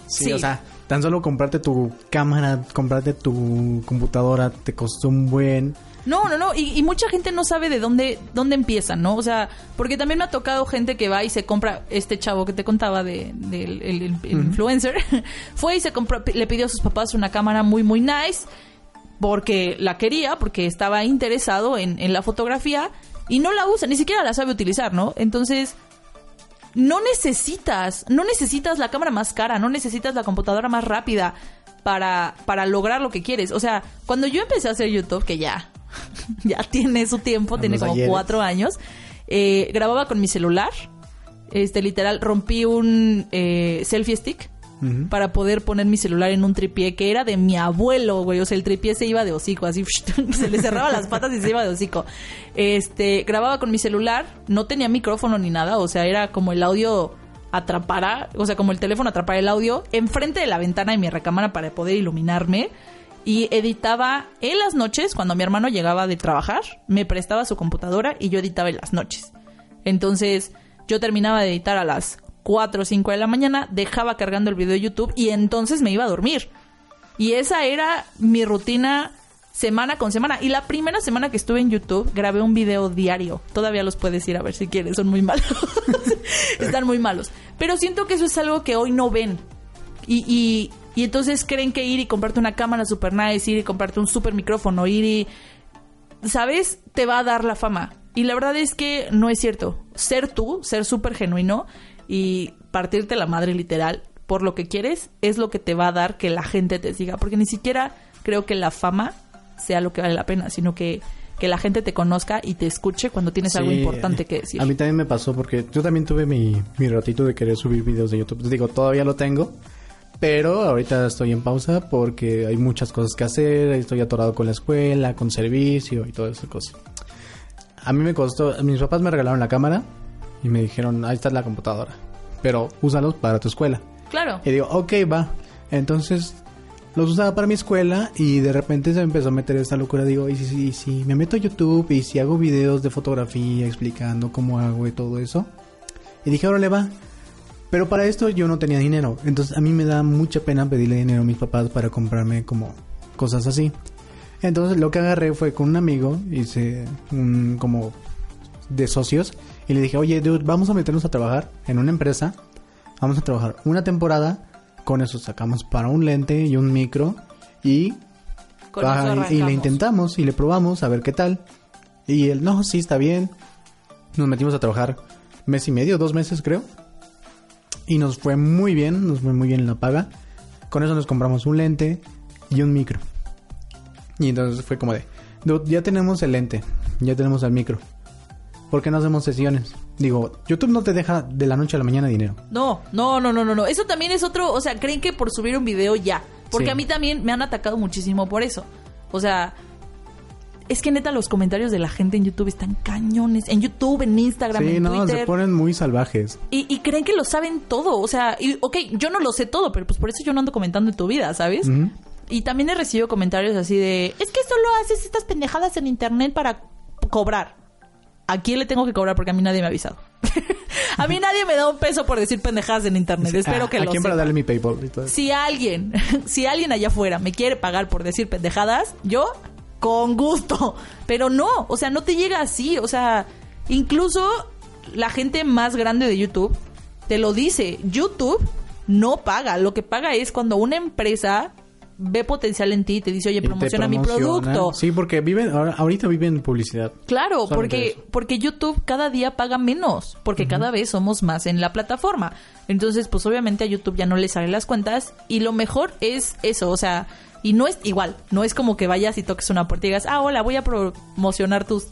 [SPEAKER 2] Sí, o sea, tan solo comprarte tu cámara, comprarte tu computadora, te costó un buen...
[SPEAKER 1] No, no, no, y, mucha gente no sabe de dónde, dónde empiezan, ¿no? O sea, porque también me ha tocado gente que va y se compra, este chavo que te contaba de, del el, influencer, fue y se compró, le pidió a sus papás una cámara muy, muy nice, porque la quería, porque estaba interesado en, en la fotografía, y no la usa, ni siquiera la sabe utilizar, ¿no? Entonces, no necesitas, no necesitas la cámara más cara, no necesitas la computadora más rápida para, para lograr lo que quieres. O sea, cuando yo empecé a hacer YouTube, que ya, ya tiene su tiempo, tiene como cuatro años, eh, grababa con mi celular. Este, literal, rompí un eh, selfie stick para poder poner mi celular en un tripié que era de mi abuelo, güey. O sea, el tripié se iba de hocico, así se le cerraba las patas y se iba de hocico. Este, grababa con mi celular, no tenía micrófono ni nada, o sea, era como el audio atrapara, o sea, como el teléfono atrapara el audio enfrente de la ventana de mi recámara para poder iluminarme. Y editaba en las noches, cuando mi hermano llegaba de trabajar, me prestaba su computadora y yo editaba en las noches. Entonces, yo terminaba de editar a las 4 o 5 de la mañana, dejaba cargando el video de YouTube y entonces me iba a dormir. Y esa era mi rutina semana con semana. Y la primera semana que estuve en YouTube grabé un video diario. Todavía los puedes ir a ver si quieres, son muy malos. Están muy malos. Pero siento que eso es algo que hoy no ven. Y, y, entonces creen que ir y comprarte una cámara super nice, ir y comprarte un super micrófono, ir y... ¿Sabes? Te va a dar la fama. Y la verdad es que no es cierto. Ser tú, ser súper genuino, y partirte la madre literal por lo que quieres es lo que te va a dar que la gente te siga. Porque ni siquiera creo que la fama sea lo que vale la pena, sino que, que la gente te conozca y te escuche cuando tienes algo importante que decir.
[SPEAKER 2] A mí también me pasó porque yo también tuve mi, mi ratito de querer subir videos de YouTube. Digo, todavía lo tengo. Pero ahorita estoy en pausa porque hay muchas cosas que hacer. Estoy atorado con la escuela, con servicio y todas esas cosas. A mí me costó. Mis papás me regalaron la cámara y me dijeron, ahí está la computadora, pero úsalos para tu escuela.
[SPEAKER 1] Claro.
[SPEAKER 2] Y digo, ok, va. Entonces los usaba para mi escuela y de repente se me empezó a meter esa locura. Digo, y si, si, me meto a YouTube y si hago videos de fotografía explicando cómo hago y todo eso. Y dije, ahora le va. Pero para esto yo no tenía dinero. Entonces a mí me da mucha pena pedirle dinero a mis papás para comprarme como cosas así. Entonces lo que agarré fue con un amigo, hice un como de socios y le dije, oye, dude, vamos a meternos a trabajar en una empresa. Vamos a trabajar una temporada. Con eso sacamos para un lente y un micro. Y, y le intentamos y le probamos a ver qué tal. Y él, no, sí, está bien. Nos metimos a trabajar mes y medio, dos meses creo. Y nos fue muy bien, nos fue muy bien la paga. Con eso nos compramos un lente y un micro. Y entonces fue como de, dude, ya tenemos el lente, ya tenemos el micro. ¿Por qué no hacemos sesiones? Digo, YouTube no te deja de la noche a la mañana dinero.
[SPEAKER 1] No, no, no, no, no, no. Eso también es otro, o sea, creen que por subir un video ya. Porque a mí también me han atacado muchísimo por eso. O sea, es que neta los comentarios de la gente en YouTube están cañones. En YouTube, en Instagram, sí, no, se
[SPEAKER 2] ponen muy salvajes.
[SPEAKER 1] Y, creen que lo saben todo. O sea, y, ok, yo no lo sé todo, pero pues por eso yo no ando comentando en tu vida, ¿sabes? Y también he recibido comentarios así de, es que solo haces estas pendejadas en internet para cobrar. ¿A quién le tengo que cobrar? Porque a mí nadie me ha avisado. a mí nadie me da un peso por decir pendejadas en internet. Espero que
[SPEAKER 2] ¿A
[SPEAKER 1] lo
[SPEAKER 2] quién para darle mi PayPal?
[SPEAKER 1] Si alguien, si alguien allá afuera me quiere pagar por decir pendejadas, yo con gusto. Pero no, o sea, no te llega así. O sea, incluso la gente más grande de YouTube te lo dice. YouTube no paga. Lo que paga es cuando una empresa ve potencial en ti y te dice, oye, promociona, mi producto.
[SPEAKER 2] Sí, porque viven, ahorita viven publicidad.
[SPEAKER 1] Claro, porque, porque YouTube cada día paga menos, porque cada vez somos más en la plataforma. Entonces, pues obviamente a YouTube ya no le salen las cuentas y lo mejor es eso, o sea, y no es igual, no es como que vayas y toques una puerta y digas, ah, hola, voy a promocionar tus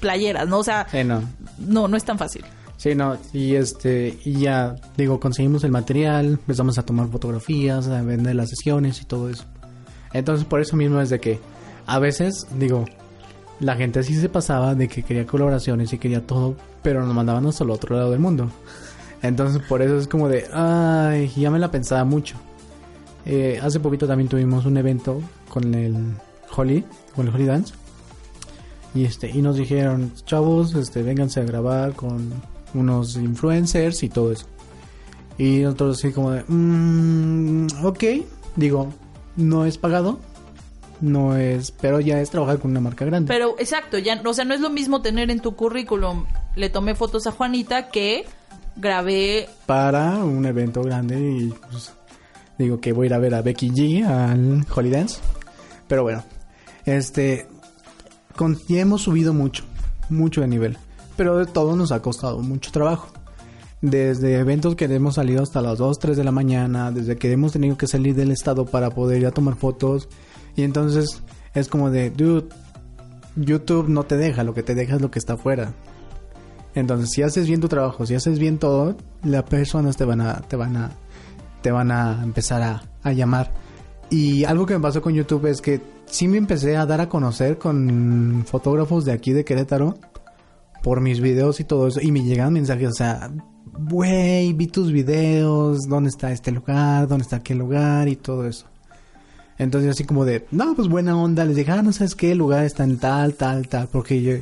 [SPEAKER 1] playeras, ¿no? O sea, no. no, no es tan fácil.
[SPEAKER 2] Sí, no, y este, y ya, digo, conseguimos el material, empezamos a tomar fotografías, a vender las sesiones y todo eso. Entonces, por eso mismo es de que a veces, digo, la gente sí se pasaba de que quería colaboraciones y quería todo, pero nos mandaban hasta el otro lado del mundo. Entonces, por eso es como de, ay, ya me la pensaba mucho. Eh, hace poquito también tuvimos un evento con el Holly, con el Holly Dance. Y este, y nos dijeron, chavos, este, vénganse a grabar con unos influencers y todo eso. Y nosotros así como de, mm, ok, digo, no es pagado, no es, pero ya es trabajar con una marca grande.
[SPEAKER 1] Pero exacto, ya, o sea, no es lo mismo tener en tu currículum, le tomé fotos a Juanita que grabé
[SPEAKER 2] para un evento grande y pues, digo que voy a ir a ver a Becky G al Holy Dance. Pero bueno, este con, ya hemos subido mucho, mucho de nivel, pero de todo nos ha costado mucho trabajo. Desde eventos que hemos salido hasta las 2, 3 de la mañana, desde que hemos tenido que salir del estado para poder ir a tomar fotos. Y entonces es como de, dude, YouTube no te deja, lo que te deja es lo que está afuera. Entonces, si haces bien tu trabajo, si haces bien todo, las personas te van a, te van a, te van a empezar a, a llamar. Y algo que me pasó con YouTube es que sí me empecé a dar a conocer con fotógrafos de aquí de Querétaro por mis videos y todo eso. Y me llegan mensajes, o sea, güey, vi tus videos, ¿dónde está este lugar? ¿Dónde está aquel lugar? Y todo eso. Entonces así como de, no, pues buena onda. Les dije, ah, no sabes qué, el lugar está en tal, tal, tal. Porque yo,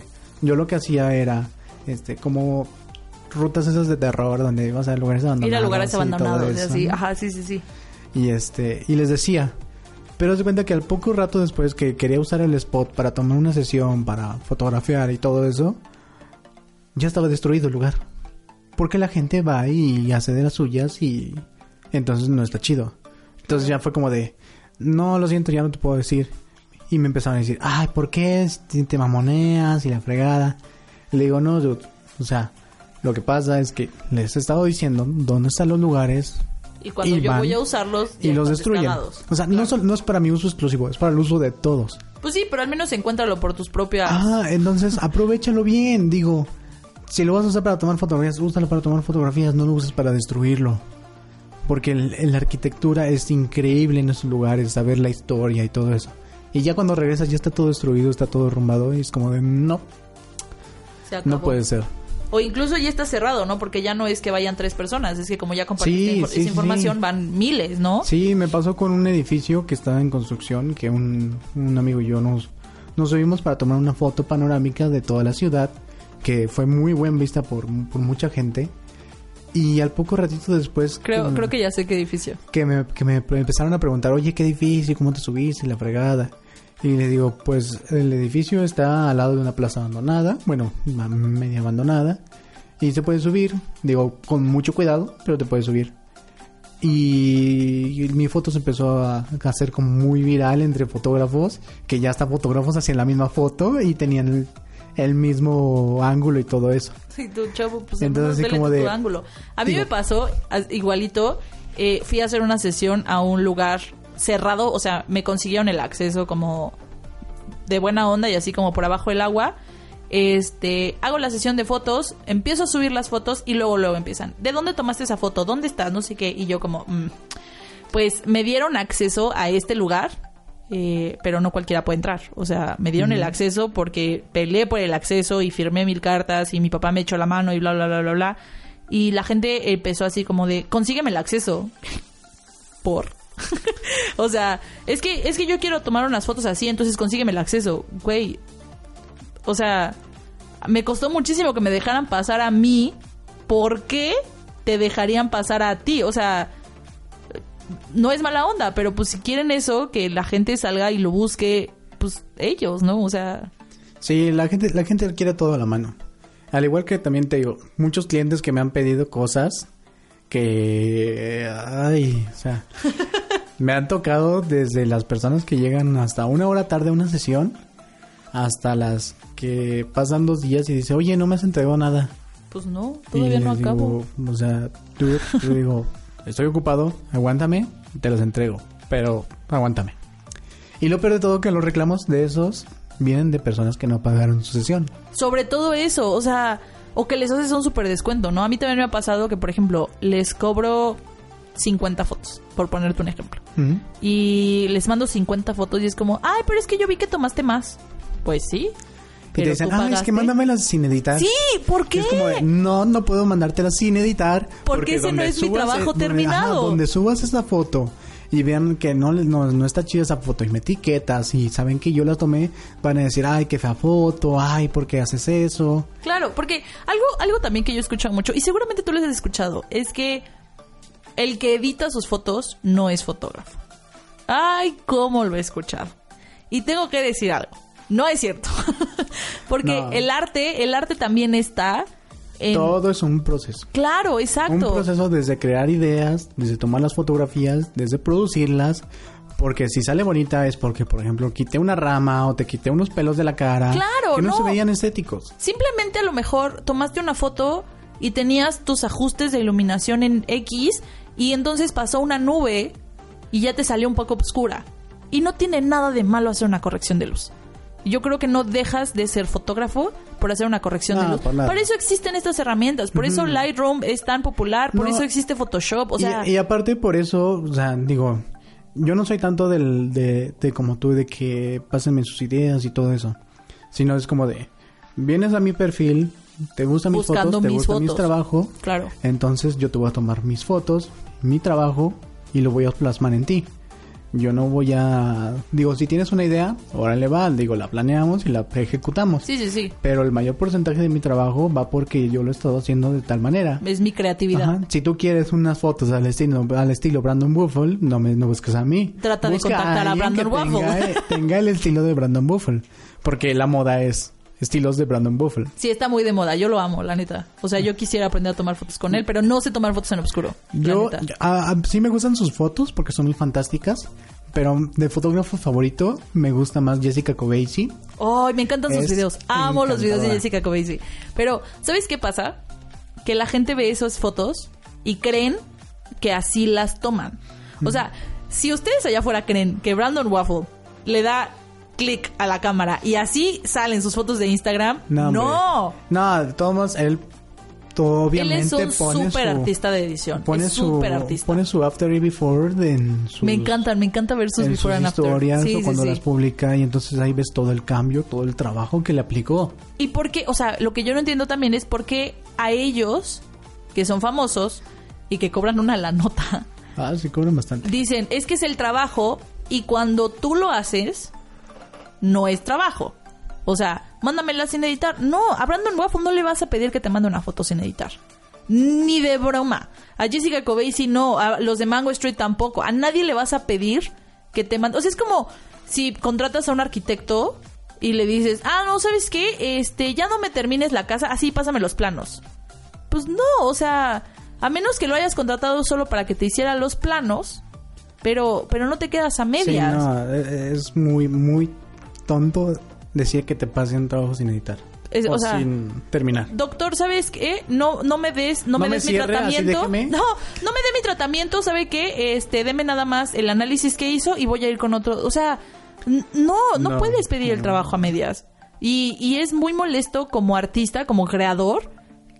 [SPEAKER 2] yo lo que hacía era, este, como rutas esas de terror donde ibas a lugares abandonados.
[SPEAKER 1] ir a lugares abandonados,
[SPEAKER 2] eso,
[SPEAKER 1] así,
[SPEAKER 2] ¿no?
[SPEAKER 1] ajá, sí, sí, sí.
[SPEAKER 2] Y este, y les decía, pero se cuenta que al poco rato después que quería usar el spot para tomar una sesión, para fotografiar y todo eso, ya estaba destruido el lugar. Porque la gente va y hace de las suyas y entonces no está chido. Entonces ya fue como de, no, lo siento, ya no te puedo decir. Y me empezaron a decir, ay, ¿por qué te mamoneas y la fregada? Le digo, no, dude, o sea, lo que pasa es que les he estado diciendo dónde están los lugares
[SPEAKER 1] Y cuando
[SPEAKER 2] Y
[SPEAKER 1] yo
[SPEAKER 2] van
[SPEAKER 1] voy a usarlos,
[SPEAKER 2] y los destruyen. O sea, no es para mi uso exclusivo, es para el uso de todos.
[SPEAKER 1] Pues sí, pero al menos encuéntralo por tus propias...
[SPEAKER 2] Ah, entonces aprovechalo bien, digo. Si lo vas a usar para tomar fotografías, úsalo para tomar fotografías, no lo uses para destruirlo. Porque el- la arquitectura es increíble en esos lugares, saber la historia y todo eso. Y ya cuando regresas ya está todo destruido, está todo derrumbado y es como de no, no puede ser.
[SPEAKER 1] O incluso ya está cerrado, ¿no? Porque ya no es que vayan tres personas, es que como ya compartiste
[SPEAKER 2] Sí,
[SPEAKER 1] info-
[SPEAKER 2] sí,
[SPEAKER 1] esa
[SPEAKER 2] sí.
[SPEAKER 1] información, van miles, ¿no?
[SPEAKER 2] Sí, me pasó con un edificio que estaba en construcción, que un, un amigo y yo nos, nos subimos para tomar una foto panorámica de toda la ciudad, que fue muy buen vista por, por mucha gente. Y al poco ratito después...
[SPEAKER 1] Creo,
[SPEAKER 2] que-
[SPEAKER 1] creo que ya sé qué edificio.
[SPEAKER 2] que me, que me empezaron a preguntar, oye, ¿qué edificio? ¿Cómo te subiste? La fregada. Y le digo, pues el edificio está al lado de una plaza abandonada, bueno, media abandonada, y se puede subir, digo, con mucho cuidado, pero te puedes subir. Y, y mi foto se empezó a hacer como muy viral entre fotógrafos, que ya hasta fotógrafos hacían la misma foto y tenían el, el mismo ángulo y todo eso.
[SPEAKER 1] Sí, tu chavo, pues
[SPEAKER 2] Entonces, así como
[SPEAKER 1] tu
[SPEAKER 2] de-
[SPEAKER 1] ángulo. A mí
[SPEAKER 2] digo-
[SPEAKER 1] me pasó as- igualito. eh, fui a hacer una sesión a un lugar cerrado, o sea, me consiguieron el acceso como de buena onda y así como por abajo del agua. Este, hago la sesión de fotos, empiezo a subir las fotos y luego luego empiezan. ¿De dónde tomaste esa foto? ¿Dónde estás? No sé qué. Y yo como, mm. pues me dieron acceso a este lugar, eh, pero no cualquiera puede entrar. O sea, me dieron el acceso porque peleé por el acceso y firmé mil cartas y mi papá me echó la mano y bla, bla, bla, bla, bla. Y la gente empezó así como de, consígueme el acceso. Por. o sea, es que, es que yo quiero tomar unas fotos así, entonces consígueme el acceso. Güey. O sea, me costó muchísimo que me dejaran pasar a mí. ¿Por qué te dejarían pasar a ti? O sea, no es mala onda, pero pues si quieren eso, que la gente salga y lo busque, pues ellos, ¿no? O sea,
[SPEAKER 2] Sí, la gente, la gente quiere todo a la mano. Al igual que también te digo, muchos clientes que me han pedido cosas que, ay, o sea, me han tocado desde las personas que llegan hasta una hora tarde a una sesión, hasta las que pasan dos días y dice, oye, no me has entregado nada.
[SPEAKER 1] pues no,
[SPEAKER 2] Y
[SPEAKER 1] todavía no acabo.
[SPEAKER 2] digo, o sea, tú, yo digo, estoy ocupado, aguántame, te los entrego, pero aguántame. Y lo peor de todo que los reclamos de esos vienen de personas que no pagaron su sesión.
[SPEAKER 1] Sobre todo eso, o sea, o que les haces un súper descuento, ¿no? A mí también me ha pasado que, por ejemplo, les cobro 50 fotos, por ponerte un ejemplo. Y les mando 50 fotos y es como, ay, pero es que yo vi que tomaste más. Pues sí.
[SPEAKER 2] Y te dicen, ah, es
[SPEAKER 1] pagaste".
[SPEAKER 2] que mándamelas sin editar.
[SPEAKER 1] Sí, ¿por
[SPEAKER 2] Y
[SPEAKER 1] qué?
[SPEAKER 2] Es como de, no, no puedo mandártelas sin editar.
[SPEAKER 1] Porque ese no
[SPEAKER 2] donde
[SPEAKER 1] es mi trabajo
[SPEAKER 2] donde-
[SPEAKER 1] terminado.
[SPEAKER 2] donde subas esa foto y vean que no, no, no está chida esa foto y me etiquetas y saben que yo la tomé, van a decir, ay, qué fea foto, ay, ¿por qué haces eso?
[SPEAKER 1] Claro, porque algo, algo también que yo escucho mucho, y seguramente tú lo has escuchado, es que el que edita sus fotos no es fotógrafo. Ay, cómo lo he escuchado. Y tengo que decir algo. No es cierto. porque
[SPEAKER 2] No.
[SPEAKER 1] el arte, el arte también está en...
[SPEAKER 2] Todo es un proceso.
[SPEAKER 1] Claro,
[SPEAKER 2] Un
[SPEAKER 1] exacto.
[SPEAKER 2] proceso desde crear ideas, desde tomar las fotografías, desde producirlas. Porque si sale bonita es porque, por ejemplo, quité una rama o te quité unos pelos de la cara.
[SPEAKER 1] Claro,
[SPEAKER 2] Que no,
[SPEAKER 1] no.
[SPEAKER 2] se veían estéticos.
[SPEAKER 1] Simplemente a lo mejor tomaste una foto y tenías tus ajustes de iluminación en X y entonces pasó una nube y ya te salió un poco oscura. Y no tiene nada de malo hacer una corrección de luz. Yo creo que no dejas de ser fotógrafo por hacer una corrección de luz.
[SPEAKER 2] por nada.
[SPEAKER 1] Por eso existen estas herramientas, por eso Lightroom es tan popular, por
[SPEAKER 2] No.
[SPEAKER 1] eso existe Photoshop, o sea,
[SPEAKER 2] y, aparte por eso, o sea, digo, yo no soy tanto del, de, de como tú, de que pásenme sus ideas y todo eso. Sino es como de, vienes a mi perfil, te gustan mis fotos, te
[SPEAKER 1] mis
[SPEAKER 2] gusta mi
[SPEAKER 1] fotos.
[SPEAKER 2] trabajo,
[SPEAKER 1] claro.
[SPEAKER 2] entonces yo te voy a tomar mis fotos, mi trabajo y lo voy a plasmar en ti. Yo no voy a... Digo, si tienes una idea, órale va, digo, la planeamos y la ejecutamos.
[SPEAKER 1] Sí, sí, sí.
[SPEAKER 2] Pero el mayor porcentaje de mi trabajo va porque yo lo he estado haciendo de tal manera.
[SPEAKER 1] Es mi creatividad.
[SPEAKER 2] Ajá. Si tú quieres unas fotos al estilo, al estilo Brandon Buffle, no me no busques a mí.
[SPEAKER 1] Trata de contactar a Brandon
[SPEAKER 2] que
[SPEAKER 1] Waffle.
[SPEAKER 2] Tenga, tenga el estilo de Brandon Buffle. Porque la moda es estilos de Brandon Buffle.
[SPEAKER 1] Sí, está muy de moda. Yo lo amo, la neta. O sea, yo quisiera aprender a tomar fotos con él, pero no sé tomar fotos en oscuro. la
[SPEAKER 2] Yo,
[SPEAKER 1] neta.
[SPEAKER 2] a- a- sí me gustan sus fotos porque son muy fantásticas. Pero de fotógrafo favorito me gusta más Jessica Cobacy.
[SPEAKER 1] Ay, me encantan sus videos. Amo los videos de. Jessica Cobacy. Pero, ¿sabes qué pasa? Que la gente ve esas fotos y creen que así las toman. O sea, si ustedes allá afuera creen que Brandon Waffle le da clic a la cámara y así salen sus fotos de Instagram,
[SPEAKER 2] No.
[SPEAKER 1] no.
[SPEAKER 2] No, de todos modos, él to-
[SPEAKER 1] Él
[SPEAKER 2] obviamente
[SPEAKER 1] es un
[SPEAKER 2] pone
[SPEAKER 1] súper
[SPEAKER 2] su...
[SPEAKER 1] artista de edición.
[SPEAKER 2] Pone
[SPEAKER 1] es
[SPEAKER 2] su,
[SPEAKER 1] artista.
[SPEAKER 2] pone su after y before en sus,
[SPEAKER 1] me encantan, me encanta ver sus
[SPEAKER 2] en
[SPEAKER 1] before
[SPEAKER 2] sus
[SPEAKER 1] and after.
[SPEAKER 2] historias
[SPEAKER 1] Sí,
[SPEAKER 2] o
[SPEAKER 1] sí,
[SPEAKER 2] cuando
[SPEAKER 1] sí.
[SPEAKER 2] las publica y entonces ahí ves todo el cambio, todo el trabajo que le aplicó.
[SPEAKER 1] ¿Y por qué? O sea, lo que yo no entiendo también es por qué a ellos, que son famosos y que cobran una la nota,
[SPEAKER 2] Ah, sí cobran bastante.
[SPEAKER 1] dicen, es que es el trabajo y cuando tú lo haces, no es trabajo. O sea, mándamela sin editar. No, a Brandon Waffle no le vas a pedir que te mande una foto sin editar. Ni de broma. A Jessica Cobacy no, a los de Mango Street tampoco. A nadie le vas a pedir que te mande. O sea, es como si contratas a un arquitecto y le dices, ah, no, ¿sabes qué? Este, ya no me termines la casa, así pásame los planos. Pues no, o sea, a menos que lo hayas contratado solo para que te hiciera los planos, pero, pero no te quedas a
[SPEAKER 2] Sí,
[SPEAKER 1] medias.
[SPEAKER 2] no, e- es muy, muy tonto decir que te pase un trabajo sin editar.
[SPEAKER 1] Es- o sea,
[SPEAKER 2] sin terminar.
[SPEAKER 1] Doctor, ¿sabes qué? No, no me des, no,
[SPEAKER 2] No
[SPEAKER 1] me
[SPEAKER 2] me
[SPEAKER 1] des
[SPEAKER 2] cierre,
[SPEAKER 1] mi tratamiento. No, no me dé mi tratamiento, ¿sabe qué? Este, deme nada más el análisis que hizo y voy a ir con otro. O sea, no, no,
[SPEAKER 2] No,
[SPEAKER 1] puedes pedir el trabajo a medias. Y, y es muy molesto como artista, como creador,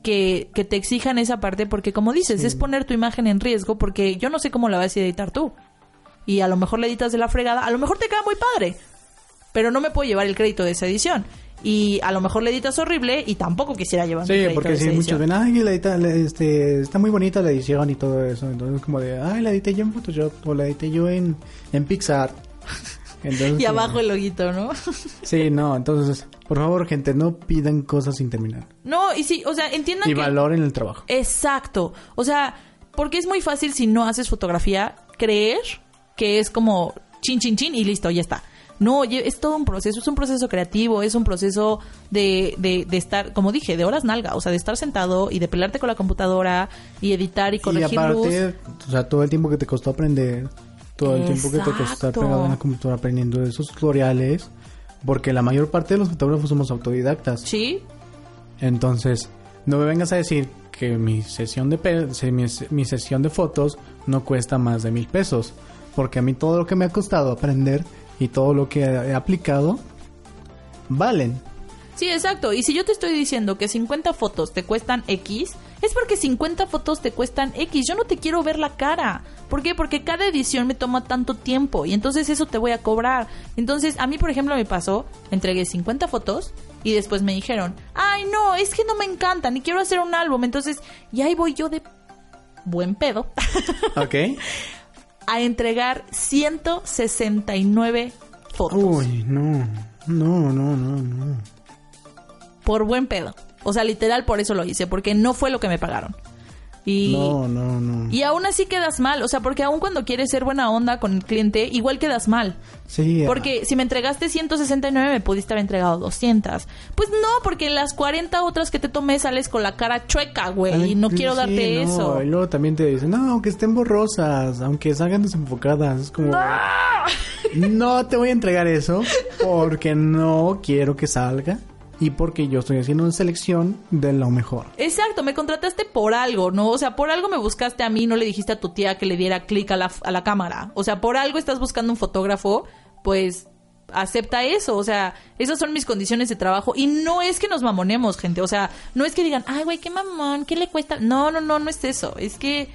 [SPEAKER 1] que, que te exijan esa parte, porque como dices, es poner tu imagen en riesgo, porque yo no sé cómo la vas a editar tú. Y a lo mejor la editas de la fregada, a lo mejor te queda muy padre, pero no me puedo llevar el crédito de esa edición. Y a lo mejor la editas horrible y tampoco quisiera llevar
[SPEAKER 2] Sí,
[SPEAKER 1] el crédito
[SPEAKER 2] porque
[SPEAKER 1] de
[SPEAKER 2] si
[SPEAKER 1] esa
[SPEAKER 2] muchos
[SPEAKER 1] edición.
[SPEAKER 2] ven, ay, la edita- la- este, está muy bonita la edición y todo eso. Entonces, como de, ay, la edité yo en Photoshop o la edité yo en, en Pixar. Entonces,
[SPEAKER 1] Y abajo el loguito, ¿no?
[SPEAKER 2] Sí, no, entonces, por favor, gente, no pidan cosas sin terminar.
[SPEAKER 1] No, y sí, o sea, entiendan
[SPEAKER 2] Y
[SPEAKER 1] que...
[SPEAKER 2] valoren el trabajo.
[SPEAKER 1] Exacto. O sea, porque es muy fácil si no haces fotografía creer que es como chin, chin, chin y listo, ya está. No, es todo un proceso, es un proceso creativo, es un proceso de, de, de estar, como dije, de horas nalga, o sea, de estar sentado y de pelarte con la computadora y editar y
[SPEAKER 2] Y
[SPEAKER 1] corregir
[SPEAKER 2] aparte,
[SPEAKER 1] luz.
[SPEAKER 2] o sea, todo el tiempo que te costó aprender, todo el tiempo que te costó estar pegado en la computadora aprendiendo de esos tutoriales, porque la mayor parte de los fotógrafos somos autodidactas.
[SPEAKER 1] Sí,
[SPEAKER 2] Entonces, no me vengas a decir que mi sesión de pe- mi, mi sesión de fotos no cuesta más de mil pesos, porque a mí todo lo que me ha costado aprender y todo lo que he aplicado valen.
[SPEAKER 1] Sí, exacto. Y si yo te estoy diciendo que 50 fotos te cuestan X, es porque 50 fotos te cuestan X. Yo no te quiero ver la cara. ¿Por qué? Porque cada edición me toma tanto tiempo y entonces eso te voy a cobrar. Entonces, a mí, por ejemplo, me pasó, entregué 50 fotos y después me dijeron, ay, no, es que no me encantan y quiero hacer un álbum. Entonces, y ahí voy yo de buen pedo.
[SPEAKER 2] ¿Ok?
[SPEAKER 1] a entregar 169 fotos.
[SPEAKER 2] Uy, no. No, no, no, no.
[SPEAKER 1] Por buen pedo. O sea, literal por eso lo hice, porque no fue lo que me pagaron. Y,
[SPEAKER 2] No, no, no.
[SPEAKER 1] y aún así quedas mal, o sea, porque aún cuando quieres ser buena onda con el cliente, igual quedas mal.
[SPEAKER 2] Sí. ah,
[SPEAKER 1] Porque si me entregaste 169, me pudiste haber entregado 200. Pues no, porque las 40 otras que te tomé sales con la cara chueca, güey, y no
[SPEAKER 2] sí,
[SPEAKER 1] quiero darte
[SPEAKER 2] no,
[SPEAKER 1] eso.
[SPEAKER 2] Y luego también te dicen, no, aunque estén borrosas, aunque salgan desenfocadas. Es como, no te voy a entregar eso porque no quiero que salga y porque yo estoy haciendo una selección de lo mejor.
[SPEAKER 1] Exacto, me contrataste por algo, ¿no? O sea, por algo me buscaste a mí, no le dijiste a tu tía que le diera clic a la, a la cámara. O sea, por algo estás buscando un fotógrafo, pues acepta eso. O sea, esas son mis condiciones de trabajo. Y no es que nos mamonemos, gente. O sea, no es que digan, ay, güey, qué mamón, ¿qué le cuesta? No, no, no, no es eso. Es que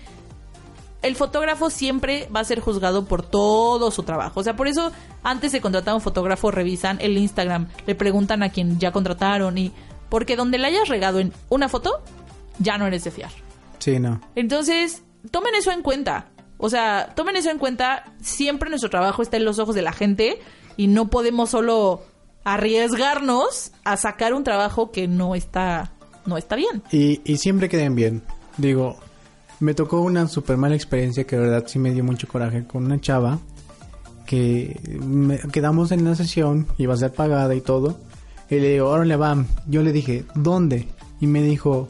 [SPEAKER 1] el fotógrafo siempre va a ser juzgado por todo su trabajo. O sea, por eso antes de contratar a un fotógrafo revisan el Instagram, le preguntan a quien ya contrataron y porque donde le hayas regado en una foto, ya no eres de fiar.
[SPEAKER 2] Sí, no.
[SPEAKER 1] Entonces, tomen eso en cuenta. O sea, tomen eso en cuenta. Siempre nuestro trabajo está en los ojos de la gente y no podemos solo arriesgarnos a sacar un trabajo que no está no está bien.
[SPEAKER 2] Y, y siempre queden bien. Digo, me tocó una super mala experiencia que de verdad sí me dio mucho coraje con una chava que me- quedamos en la sesión, iba a ser pagada y todo. Y le digo, órale va. Yo le dije, ¿dónde? Y me dijo,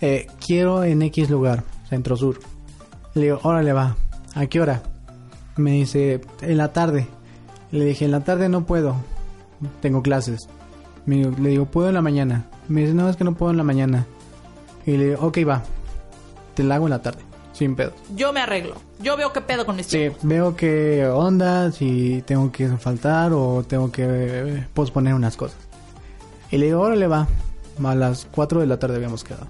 [SPEAKER 2] eh, quiero en X lugar, Centro Sur. Le digo, órale va. ¿A qué hora? Me dice, en la tarde. Le dije, en la tarde no puedo. Tengo clases. Me le digo, ¿puedo en la mañana? Me dice, no, es que no puedo en la mañana. Y le digo, ok, va. Te la hago en la tarde. Sin pedos.
[SPEAKER 1] Yo me arreglo. Yo veo qué pedo con este.
[SPEAKER 2] Sí, veo qué onda, si tengo que faltar o tengo que eh, posponer unas cosas. Y le digo, órale va. A las 4 de la tarde habíamos quedado.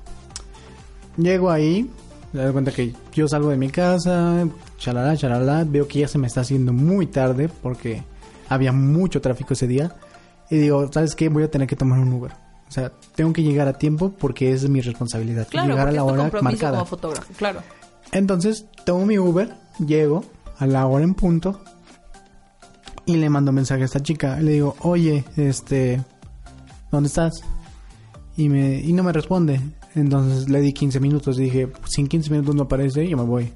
[SPEAKER 2] Llego ahí, me doy cuenta que yo salgo de mi casa, chalala, chalala, veo que ya se me está haciendo muy tarde porque había mucho tráfico ese día. Y digo, ¿sabes qué? Voy a tener que tomar un Uber. O sea, tengo que llegar a tiempo porque es mi responsabilidad.
[SPEAKER 1] Claro,
[SPEAKER 2] llegar a la hora marcada.
[SPEAKER 1] como fotógrafo, claro.
[SPEAKER 2] Entonces tomo mi Uber, llego a la hora en punto y le mando mensaje a esta chica. Le digo, oye, este, ¿dónde estás? Y, me, y no me responde. Entonces le di 15 minutos y dije, sin 15 minutos no aparece, yo me voy.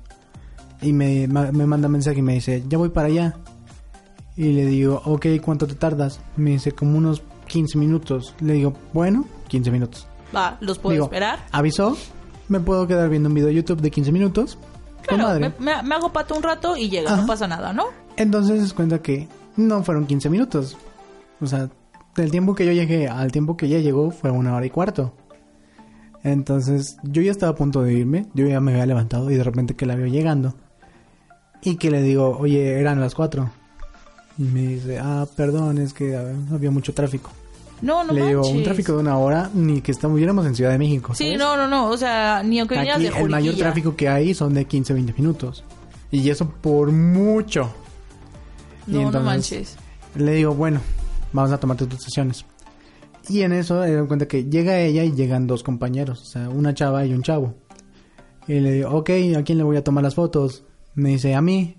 [SPEAKER 2] Y me, me manda mensaje y me dice, ya voy para allá. Y le digo, ok, ¿cuánto te tardas? Me dice, como unos 15 minutos. Le digo, bueno, 15 minutos.
[SPEAKER 1] Va, los puedo
[SPEAKER 2] Digo,
[SPEAKER 1] esperar.
[SPEAKER 2] Avisó, me puedo quedar viendo un video de YouTube de 15 minutos.
[SPEAKER 1] Claro,
[SPEAKER 2] madre.
[SPEAKER 1] me, hago pato un rato y llega,
[SPEAKER 2] Ajá.
[SPEAKER 1] no pasa nada, ¿no?
[SPEAKER 2] Entonces se cuenta que no fueron 15 minutos. O sea, del tiempo que yo llegué al tiempo que ella llegó fue una hora y cuarto. Entonces yo ya estaba a punto de irme, yo ya me había levantado y de repente que la veo llegando. Y que le digo, oye, eran las 4. Y me dice, ah, perdón, es que había mucho tráfico.
[SPEAKER 1] No, no
[SPEAKER 2] le digo, un tráfico de una hora, ni que estuviéramos en Ciudad de México.
[SPEAKER 1] Sí,
[SPEAKER 2] ¿sabes?
[SPEAKER 1] no, no, no, o sea, ni aunque
[SPEAKER 2] Aquí
[SPEAKER 1] de
[SPEAKER 2] el mayor tráfico que hay son de 15 20 minutos. Y eso por mucho. Y
[SPEAKER 1] No, no
[SPEAKER 2] entonces-
[SPEAKER 1] manches.
[SPEAKER 2] Le digo, bueno, vamos a tomarte tus sesiones. Y en eso me doy cuenta que llega ella y llegan dos compañeros, o sea, una chava y un chavo. Y le digo, ok, ¿a quién le voy a tomar las fotos? Me dice, a mí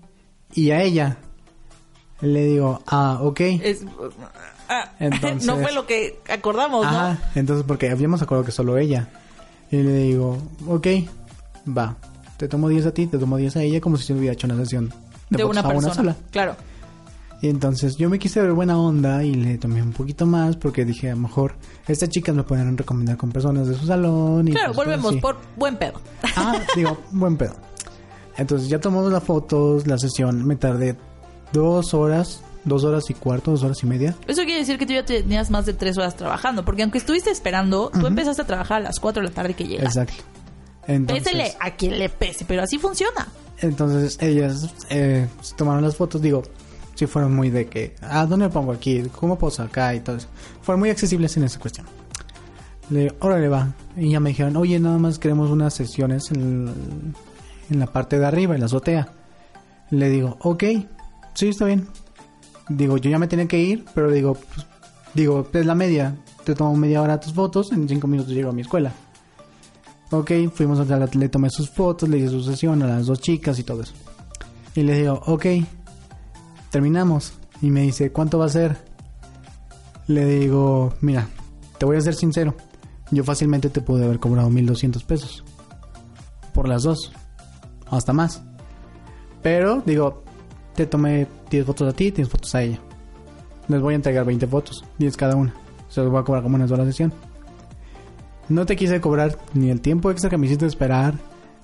[SPEAKER 2] y a ella. Le digo, ah, ok.
[SPEAKER 1] Es- ah,
[SPEAKER 2] Entonces-
[SPEAKER 1] no fue lo que acordamos, ¿no?
[SPEAKER 2] Ajá, entonces porque habíamos acordado que solo ella. Y le digo, ok, va, te tomo 10 a ti, te tomo 10 a ella, como si se hubiera hecho una sesión de,
[SPEAKER 1] una persona.
[SPEAKER 2] sola.
[SPEAKER 1] Claro.
[SPEAKER 2] Y entonces yo me quise ver buena onda y le tomé un poquito más porque dije, a lo mejor estas chicas me pueden recomendar con personas de su salón. Y
[SPEAKER 1] Claro,
[SPEAKER 2] pues,
[SPEAKER 1] volvemos por buen pedo.
[SPEAKER 2] Ah, digo, buen pedo. Entonces ya tomamos las fotos, la sesión, me tardé dos horas, dos horas y cuarto, dos horas y media.
[SPEAKER 1] Eso quiere decir que tú ya tenías más de tres horas trabajando, porque aunque estuviste esperando, tú empezaste a trabajar a las 4 de la tarde que llega.
[SPEAKER 2] Exacto. Entonces,
[SPEAKER 1] Pésele a quien le pese, pero así funciona.
[SPEAKER 2] entonces ellas eh, tomaron las fotos, digo, sí fueron muy de que, ah, ¿dónde pongo aquí? ¿Cómo poso acá? Y todo eso. Fueron muy accesibles en esa cuestión. Le digo, órale va. Y ya me dijeron, oye, nada más queremos unas sesiones en, en la parte de arriba, en la azotea. Le digo, ok, sí, está bien. Digo, yo ya me tenía que ir, pero digo, pues, digo, es la media. Te tomo media hora tus fotos, en cinco minutos llego a mi escuela. Ok, fuimos a la le tomé sus fotos, le hice su sesión a las dos chicas y todo eso. Y le digo, ok, terminamos. Y me dice, ¿cuánto va a ser? Le digo, mira, te voy a ser sincero. Yo fácilmente te pude haber cobrado 1200 pesos. Por las dos. Hasta más. Pero, digo, te tomé 10 fotos a ti, 10 fotos a ella. Les voy a entregar 20 fotos, 10 cada una. Se los voy a cobrar como una sola sesión. No te quise cobrar ni el tiempo extra que me hiciste esperar,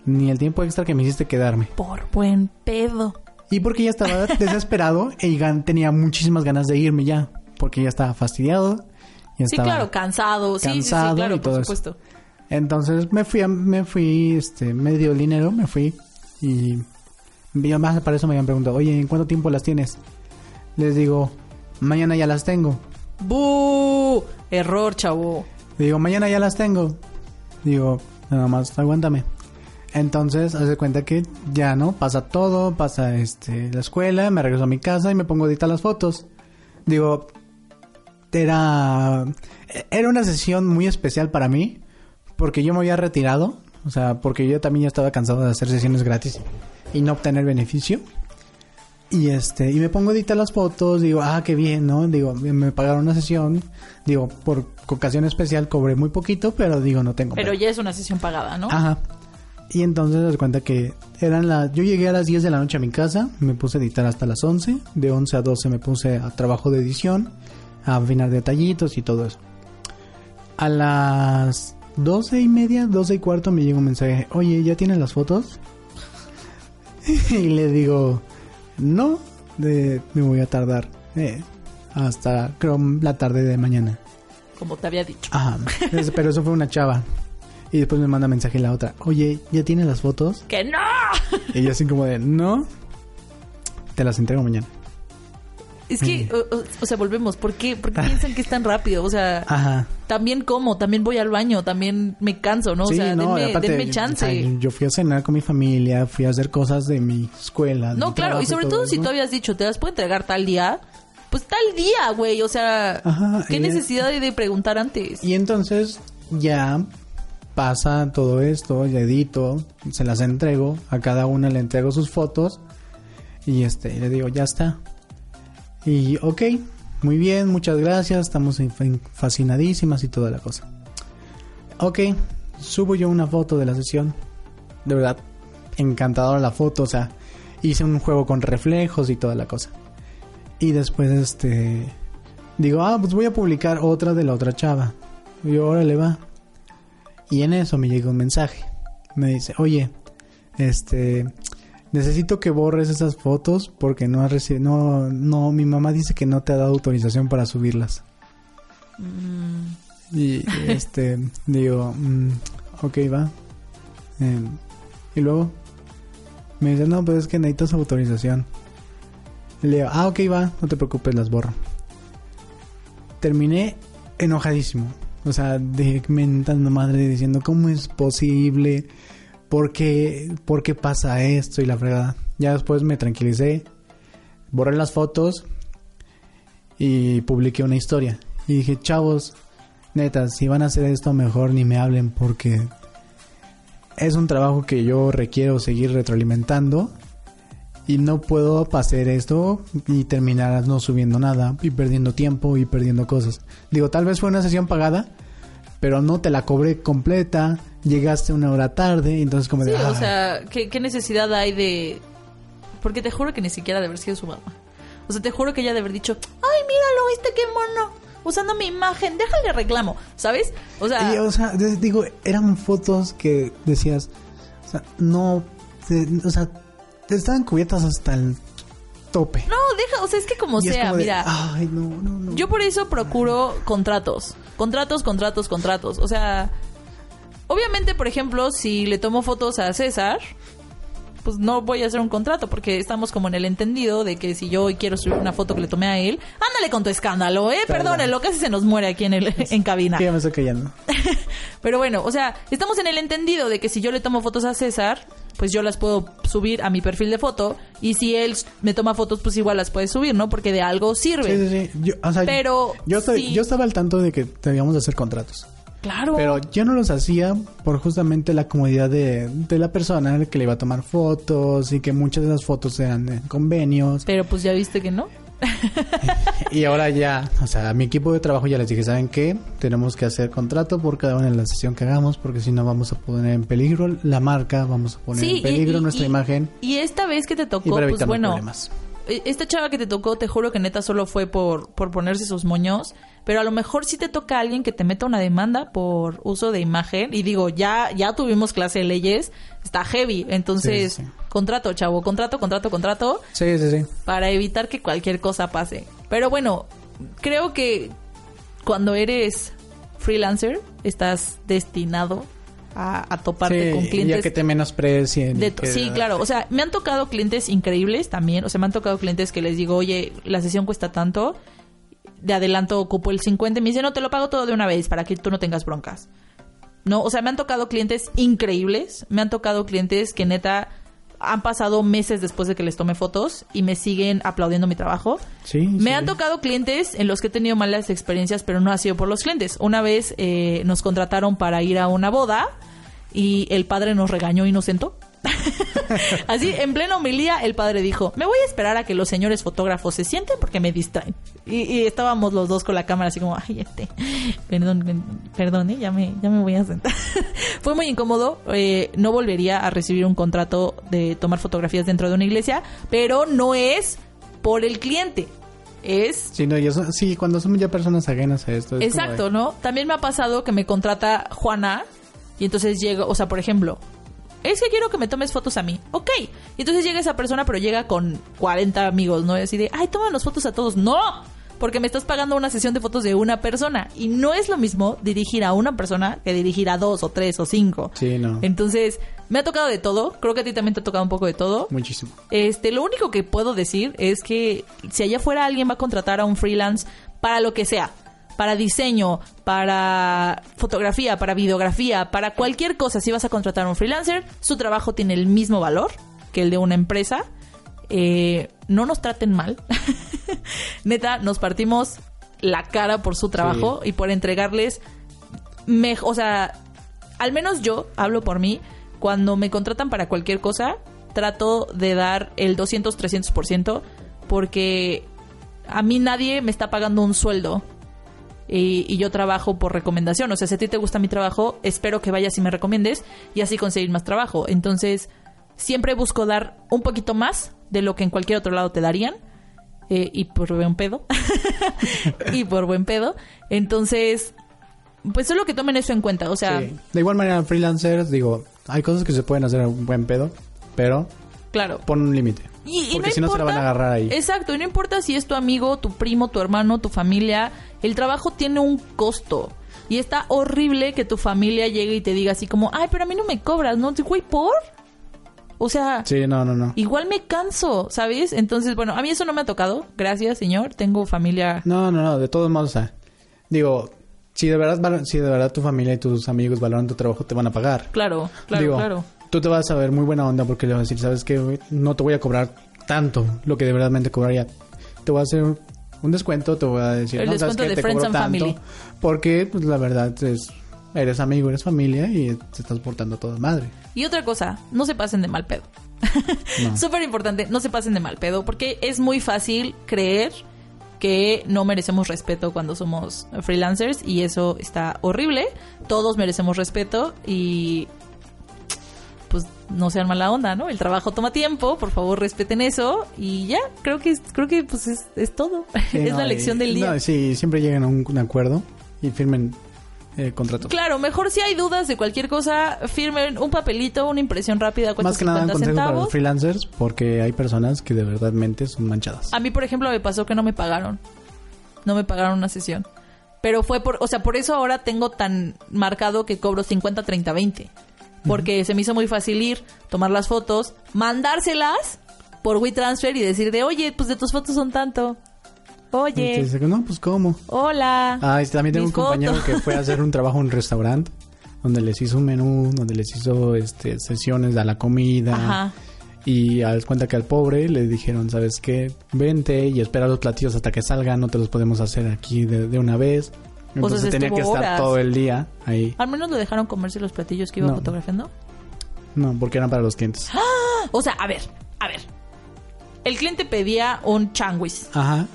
[SPEAKER 2] ni el tiempo extra que me hiciste quedarme.
[SPEAKER 1] Por buen pedo.
[SPEAKER 2] Y porque ya estaba desesperado y tenía muchísimas ganas de irme ya. Porque ya estaba fastidiado. Ya
[SPEAKER 1] Sí,
[SPEAKER 2] estaba
[SPEAKER 1] claro, cansado. Sí, sí, sí,
[SPEAKER 2] cansado
[SPEAKER 1] claro,
[SPEAKER 2] y todo
[SPEAKER 1] por
[SPEAKER 2] eso. Entonces me fui, a- me fui, este, me dio el dinero, me fui y y más para eso me habían preguntado, oye, ¿en cuánto tiempo las tienes? Les digo, mañana ya las tengo.
[SPEAKER 1] ¡Bu! Error, chavo.
[SPEAKER 2] Digo, mañana ya las tengo. Digo, nada más, aguántame. Entonces, hace cuenta que ya no, pasa todo, pasa este la escuela, me regreso a mi casa y me pongo a editar las fotos. Digo, era era una sesión muy especial para mí porque yo me había retirado, o sea, porque yo también ya estaba cansado de hacer sesiones gratis y no obtener beneficio. Y este, y me pongo a editar las fotos, digo, ah, qué bien, ¿no? Digo, me pagaron una sesión, digo, por ocasión especial cobré muy poquito, pero digo, no tengo.
[SPEAKER 1] Pero ya es una sesión pagada, ¿no?
[SPEAKER 2] Ajá. Y entonces me das cuenta que eran las... Yo llegué a las 10 de la noche a mi casa, me puse a editar hasta las 11, de 11 a 12 me puse a trabajo de edición, a afinar detallitos y todo eso. A las 12 y media, 12 y cuarto me llega un mensaje, oye, ¿ya tienes las fotos? y le digo, no, de- me voy a tardar eh, hasta creo la tarde de mañana.
[SPEAKER 1] Como te había dicho.
[SPEAKER 2] Ajá, pero eso fue una chava. Y después me manda mensaje la otra, oye, ¿ya tienes las fotos?
[SPEAKER 1] ¡Que no!
[SPEAKER 2] Y yo así como de, no, te las entrego mañana.
[SPEAKER 1] Es que, o, o- o sea, volvemos. ¿Por qué, ¿Por qué
[SPEAKER 2] Ah.
[SPEAKER 1] piensan que es tan rápido? O sea,
[SPEAKER 2] Ajá.
[SPEAKER 1] también como, también voy al baño, también me canso, ¿no? o sea, denme,
[SPEAKER 2] aparte,
[SPEAKER 1] denme chance.
[SPEAKER 2] yo fui a cenar con mi familia, fui a hacer cosas de mi escuela.
[SPEAKER 1] no,
[SPEAKER 2] mi
[SPEAKER 1] claro, y sobre todo si tú habías dicho, te las puedo entregar tal día, pues tal día, güey. O sea,
[SPEAKER 2] Ajá,
[SPEAKER 1] ¿qué necesidad hay de preguntar antes?
[SPEAKER 2] Y entonces ya pasa todo esto, ya edito, se las entrego, a cada una le entrego sus fotos y este, le digo, ya está. Y ok, muy bien, muchas gracias, estamos fascinadísimas y toda la cosa. Ok, subo yo una foto de la sesión, de verdad, encantadora la foto, o sea, hice un juego con reflejos y toda la cosa. Y después este digo, ah, pues voy a publicar otra de la otra chava. Y yo, órale, va. Y en eso me llega un mensaje. Me dice, oye, este, necesito que borres esas fotos porque no has recibido, no, no, mi mamá dice que no te ha dado autorización para subirlas.
[SPEAKER 1] Mm,
[SPEAKER 2] Y este, digo, mm, ok, va. Em, y luego me dice, no, pues es que necesitas autorización. Le digo, ah, ok, va, no te preocupes, las borro. Terminé enojadísimo. O sea, de mentando madre diciendo, ¿cómo es posible? ¿Por qué, ¿Por qué pasa esto? Y la fregada. Ya después me tranquilicé, borré las fotos y publiqué una historia. Y dije, chavos, neta, si van a hacer esto, mejor ni me hablen porque es un trabajo que yo requiero seguir retroalimentando y no puedo hacer esto y terminar no subiendo nada y perdiendo tiempo y perdiendo cosas. Digo, tal vez fue una sesión pagada, pero no te la cobré completa, llegaste una hora tarde, entonces como
[SPEAKER 1] Sí,
[SPEAKER 2] de...
[SPEAKER 1] o sea, ¿qué, qué necesidad hay de...? Porque te juro que ni siquiera de haber sido su mamá. O sea, te juro que ella de haber dicho, ay, míralo, este qué mono, usando mi imagen, déjale reclamo, ¿sabes? O sea,
[SPEAKER 2] Y, o sea, digo, eran fotos que decías, o sea, no, te- o sea, te estaban cubiertas hasta el tope.
[SPEAKER 1] no, deja, o sea, es que como
[SPEAKER 2] Y
[SPEAKER 1] sea,
[SPEAKER 2] como de,
[SPEAKER 1] mira,
[SPEAKER 2] Ay, no, no, no.
[SPEAKER 1] yo por eso procuro contratos, contratos, contratos, contratos. O sea, obviamente, por ejemplo, si le tomo fotos a César, pues no voy a hacer un contrato porque estamos como en el entendido de que si yo hoy quiero subir una foto que le tomé a él, ándale con tu escándalo, ¿eh?
[SPEAKER 2] Perdón.
[SPEAKER 1] Perdónenlo, casi se nos muere aquí en, el, en cabina.
[SPEAKER 2] Ya me estoy callando.
[SPEAKER 1] Pero bueno, o sea, estamos en el entendido de que si yo le tomo fotos a César, pues yo las puedo subir a mi perfil de foto y si él me toma fotos, pues igual las puede subir, ¿no? Porque de algo sirve.
[SPEAKER 2] Sí, sí, sí. Yo, o sea,
[SPEAKER 1] Pero
[SPEAKER 2] yo, estoy-
[SPEAKER 1] sí.
[SPEAKER 2] yo estaba al tanto de que debíamos de hacer contratos.
[SPEAKER 1] Claro.
[SPEAKER 2] Pero yo no los hacía por justamente la comodidad de, de la persona que le iba a tomar fotos y que muchas de las fotos eran en convenios.
[SPEAKER 1] Pero pues ya viste que no.
[SPEAKER 2] y ahora ya, o sea, a mi equipo de trabajo ya les dije, ¿saben qué? Tenemos que hacer contrato por cada una de las sesión que hagamos porque si no vamos a poner en peligro la marca, vamos a poner
[SPEAKER 1] Sí,
[SPEAKER 2] en peligro
[SPEAKER 1] y- y-
[SPEAKER 2] nuestra
[SPEAKER 1] y-
[SPEAKER 2] imagen
[SPEAKER 1] Y esta vez que te tocó, pues bueno,
[SPEAKER 2] problemas.
[SPEAKER 1] e- esta chava que te tocó, te juro que neta solo fue por, por ponerse sus moños. Pero a lo mejor sí te toca a alguien que te meta una demanda por uso de imagen. Y digo, ya, ya tuvimos clase de leyes, está heavy. Entonces,
[SPEAKER 2] Sí, sí.
[SPEAKER 1] Contrato, chavo, contrato, contrato, contrato.
[SPEAKER 2] Sí, sí, sí.
[SPEAKER 1] para evitar que cualquier cosa pase. Pero bueno, creo que cuando eres freelancer estás destinado a, a toparte
[SPEAKER 2] Sí,
[SPEAKER 1] con
[SPEAKER 2] ya
[SPEAKER 1] clientes.
[SPEAKER 2] que te menosprecien.
[SPEAKER 1] de
[SPEAKER 2] que-
[SPEAKER 1] sí, claro. O sea, me han tocado clientes increíbles también. O sea, me han tocado clientes que les digo, oye, la sesión cuesta tanto. De adelanto ocupo el 50. Y me dicen, no, te lo pago todo de una vez para que tú no tengas broncas. No, o sea, me han tocado clientes increíbles. Me han tocado clientes que neta han pasado meses después de que les tome fotos y me siguen aplaudiendo mi trabajo.
[SPEAKER 2] Sí,
[SPEAKER 1] Me
[SPEAKER 2] sí.
[SPEAKER 1] han tocado clientes en los que he tenido malas experiencias, pero no ha sido por los clientes. Una vez eh, nos contrataron para ir a una boda y el padre nos regañó inocento. Así, en plena homilía, el padre dijo, me voy a esperar a que los señores fotógrafos se sienten porque me distraen. Y, y estábamos los dos con la cámara así como, ay, este, perdón, perdón, ¿eh? ya, me, ya me voy a sentar. Fue muy incómodo, eh, no volvería a recibir un contrato de tomar fotografías dentro de una iglesia, pero no es por el cliente, es
[SPEAKER 2] Sí, no, y eso- sí, cuando son ya personas ajenas a esto. es
[SPEAKER 1] Exacto,
[SPEAKER 2] de-
[SPEAKER 1] ¿no? También me ha pasado que me contrata Juana y entonces llego, o sea, por ejemplo, es que quiero que me tomes fotos a mí. Ok. Y entonces llega esa persona, pero llega con 40 amigos, ¿no? Y así de, ay, tómanos fotos a todos. No, porque me estás pagando una sesión de fotos de una persona. Y no es lo mismo dirigir a una persona que dirigir a dos o tres o cinco.
[SPEAKER 2] Sí, no.
[SPEAKER 1] Entonces, me ha tocado de todo. Creo que a ti también te ha tocado un poco de todo.
[SPEAKER 2] Muchísimo.
[SPEAKER 1] Este, lo único que puedo decir es que si allá afuera alguien va a contratar a un freelance para lo que sea, para diseño, para fotografía, para videografía, para cualquier cosa, si vas a contratar a un freelancer, su trabajo tiene el mismo valor que el de una empresa. Eh, no nos traten mal. Neta, nos partimos la cara por su trabajo y por entregarles mej- o sea, al menos yo hablo por mí, cuando me contratan para cualquier cosa, trato de dar el 200, 300% porque a mí nadie me está pagando un sueldo y, y yo trabajo por recomendación. O sea, si a ti te gusta mi trabajo, espero que vayas y me recomiendes y así conseguir más trabajo. Entonces, siempre busco dar un poquito más de lo que en cualquier otro lado te darían. eh, y por buen pedo. y por buen pedo. Entonces, pues solo que tomen eso en cuenta. O sea,
[SPEAKER 2] Sí. De igual manera, freelancers, digo, hay cosas que se pueden hacer a un buen pedo, pero
[SPEAKER 1] claro.
[SPEAKER 2] pon un límite.
[SPEAKER 1] Y, y
[SPEAKER 2] Porque si no se la van a agarrar ahí.
[SPEAKER 1] Exacto, y no importa si es tu amigo, tu primo, tu hermano, tu familia, el trabajo tiene un costo. Y está horrible que tu familia llegue y te diga así como, ay, pero a mí no me cobras, ¿no? Güey, ¿por? O sea,
[SPEAKER 2] Sí, no, no, no.
[SPEAKER 1] igual me canso, ¿sabes? Entonces, bueno, a mí eso no me ha tocado. Gracias, señor. Tengo familia.
[SPEAKER 2] No, no, no, de todos modos, o sea, digo, si de verdad si de verdad tu familia y tus amigos valoran tu trabajo, te van a pagar.
[SPEAKER 1] Claro, claro,
[SPEAKER 2] digo,
[SPEAKER 1] claro.
[SPEAKER 2] Tú te vas a ver muy buena onda porque le vas a decir, ¿sabes güey? No te voy a cobrar tanto lo que de verdad te cobraría. Te voy a hacer un descuento, te voy a decir,
[SPEAKER 1] El
[SPEAKER 2] no, ¿sabes
[SPEAKER 1] descuento de
[SPEAKER 2] Te
[SPEAKER 1] Friends
[SPEAKER 2] cobro
[SPEAKER 1] and
[SPEAKER 2] tanto
[SPEAKER 1] Family.
[SPEAKER 2] Porque, pues, la verdad es, eres amigo, eres familia y te estás portando toda madre.
[SPEAKER 1] Y otra cosa, no se pasen de mal pedo.
[SPEAKER 2] No.
[SPEAKER 1] Súper importante, no se pasen de mal pedo, porque es muy fácil creer que no merecemos respeto cuando somos freelancers y eso está horrible. Todos merecemos respeto y pues no sean mala onda, ¿no? El trabajo toma tiempo, por favor respeten eso y ya, creo que creo que pues es, es todo.
[SPEAKER 2] Sí,
[SPEAKER 1] es
[SPEAKER 2] no,
[SPEAKER 1] la
[SPEAKER 2] y-
[SPEAKER 1] lección del día.
[SPEAKER 2] No, sí, siempre lleguen a un, un acuerdo y firmen eh, contratos.
[SPEAKER 1] Claro, mejor si hay dudas de cualquier cosa, firmen un papelito, una impresión rápida,
[SPEAKER 2] Más que nada un
[SPEAKER 1] 50
[SPEAKER 2] consejo para
[SPEAKER 1] centavos.
[SPEAKER 2] los freelancers porque hay personas que de verdad son manchadas.
[SPEAKER 1] A mí, por ejemplo, me pasó que no me pagaron. No me pagaron una sesión. Pero fue por, o sea, por eso ahora tengo tan marcado que cobro 50, 30, 20. Porque se me hizo muy fácil ir, tomar las fotos, mandárselas por WeTransfer y decir de, oye, pues de tus fotos son tanto. Oye,
[SPEAKER 2] dice, no, pues cómo.
[SPEAKER 1] hola.
[SPEAKER 2] Ah, y también tengo un compañero
[SPEAKER 1] fotos.
[SPEAKER 2] que fue a hacer un trabajo en un restaurante donde les hizo un menú, donde les hizo este sesiones de la comida.
[SPEAKER 1] Ajá.
[SPEAKER 2] Y al cuenta que al pobre le dijeron, ¿sabes qué? Vente y espera los platillos hasta que salgan, no te los podemos hacer aquí de, de una vez. Entonces tenía que estar
[SPEAKER 1] horas.
[SPEAKER 2] todo el día ahí.
[SPEAKER 1] Al menos lo dejaron comerse los platillos que iba
[SPEAKER 2] No.
[SPEAKER 1] fotografiando.
[SPEAKER 2] No, porque eran para los clientes.
[SPEAKER 1] O sea, a ver, a ver. El cliente pedía un changuis.
[SPEAKER 2] Ajá.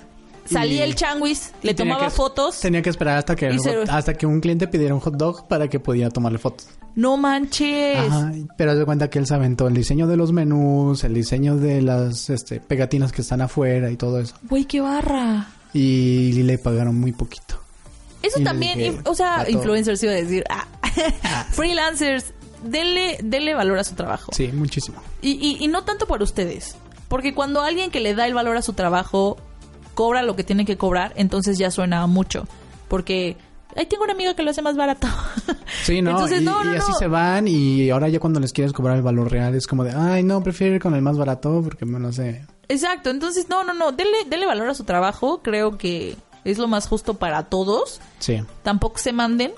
[SPEAKER 1] Salía
[SPEAKER 2] Y-
[SPEAKER 1] el changuis, le tomaba
[SPEAKER 2] que-
[SPEAKER 1] fotos.
[SPEAKER 2] Tenía que esperar hasta que,
[SPEAKER 1] se-
[SPEAKER 2] hasta que un cliente pidiera un hot dog para que pudiera tomarle fotos.
[SPEAKER 1] No manches.
[SPEAKER 2] Ajá, pero haz de cuenta que él se aventó el diseño de los menús, el diseño de las este, pegatinas que están afuera y todo eso.
[SPEAKER 1] Güey, qué barra.
[SPEAKER 2] Y le pagaron muy poquito.
[SPEAKER 1] Eso también, o sea, influencers iba a decir. Ah. Freelancers, denle, denle valor a su trabajo.
[SPEAKER 2] Sí, muchísimo.
[SPEAKER 1] Y, y, y no tanto por ustedes. Porque cuando alguien que le da el valor a su trabajo cobra lo que tiene que cobrar, entonces ya suena mucho. Porque ahí tengo una amiga que lo hace más barato.
[SPEAKER 2] Sí, no,
[SPEAKER 1] Entonces,
[SPEAKER 2] y,
[SPEAKER 1] no, no,
[SPEAKER 2] y así
[SPEAKER 1] no.
[SPEAKER 2] se van y ahora ya cuando les quieres cobrar el valor real es como de, ay, no, prefiero ir con el más barato porque, no sé.
[SPEAKER 1] Exacto, entonces no, no, no, denle, denle valor a su trabajo, creo que es lo más justo para todos.
[SPEAKER 2] Sí.
[SPEAKER 1] Tampoco se manden,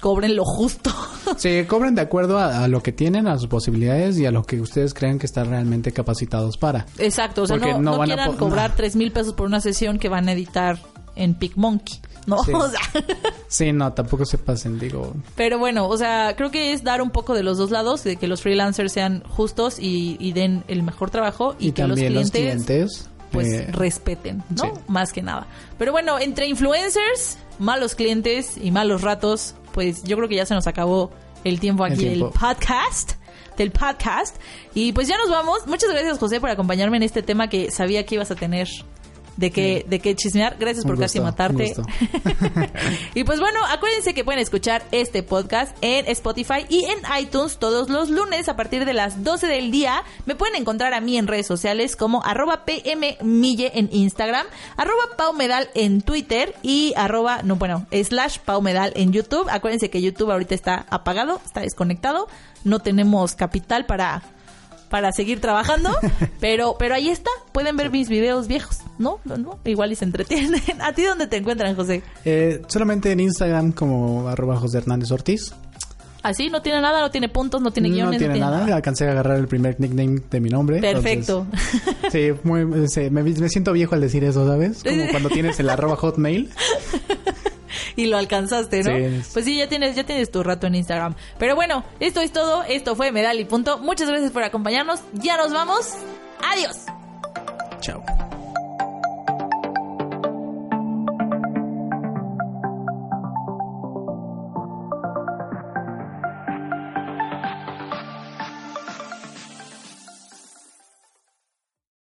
[SPEAKER 1] cobren lo justo.
[SPEAKER 2] Sí, cobren de acuerdo a, a lo que tienen, a sus posibilidades y a lo que ustedes crean que están realmente capacitados para.
[SPEAKER 1] Exacto, o sea,
[SPEAKER 2] Porque
[SPEAKER 1] no,
[SPEAKER 2] no
[SPEAKER 1] no
[SPEAKER 2] van a
[SPEAKER 1] quieran
[SPEAKER 2] po-
[SPEAKER 1] cobrar tres mil pesos por una sesión que van a editar en PicMonkey, ¿no?
[SPEAKER 2] Sí.
[SPEAKER 1] O sea,
[SPEAKER 2] Sí, no, tampoco se pasen, digo.
[SPEAKER 1] pero bueno, o sea, creo que es dar un poco de los dos lados, de que los freelancers sean justos y, y den el mejor trabajo y,
[SPEAKER 2] Y,
[SPEAKER 1] que
[SPEAKER 2] también
[SPEAKER 1] los
[SPEAKER 2] los
[SPEAKER 1] clientes,
[SPEAKER 2] clientes.
[SPEAKER 1] Pues
[SPEAKER 2] eh,
[SPEAKER 1] respeten, ¿no?
[SPEAKER 2] sí.
[SPEAKER 1] Más que nada. Pero bueno, entre influencers, malos clientes y malos ratos, pues yo creo que ya se nos acabó el tiempo
[SPEAKER 2] El
[SPEAKER 1] aquí del podcast. Del podcast. Y pues ya nos vamos. Muchas gracias, José, por acompañarme en este tema que sabía que ibas a tener de qué, de qué chismear. Gracias por casi matarte. y pues bueno, acuérdense que pueden escuchar este podcast en Spotify y en iTunes todos los lunes a partir de las 12 del día. Me pueden encontrar a mí en redes sociales como arroba pmmille en Instagram, arroba paumedal en Twitter y arroba, no bueno, slash paumedal en YouTube. Acuérdense que YouTube ahorita está apagado, está desconectado, no tenemos capital para para seguir trabajando, pero pero ahí está, pueden ver mis videos viejos, ¿no? ¿No? Igual y se entretienen. ¿A ti dónde te encuentran, José?
[SPEAKER 2] eh, solamente en Instagram como arroba José Hernández Ortiz.
[SPEAKER 1] Así, no tiene nada, no tiene puntos, no tiene guiones.
[SPEAKER 2] no tiene nada. Alcancé a agarrar el primer nickname de mi nombre.
[SPEAKER 1] Perfecto.
[SPEAKER 2] entonces, sí, muy, sí, me, me siento viejo al decir eso, ¿sabes? Como cuando tienes el arroba hotmail.
[SPEAKER 1] y lo alcanzaste, ¿no?
[SPEAKER 2] Sí.
[SPEAKER 1] Pues sí, ya tienes, ya tienes tu rato en Instagram. Pero bueno, esto es todo. Esto fue Medal y Punto. Muchas gracias por acompañarnos. Ya nos vamos. Adiós.
[SPEAKER 2] Chao.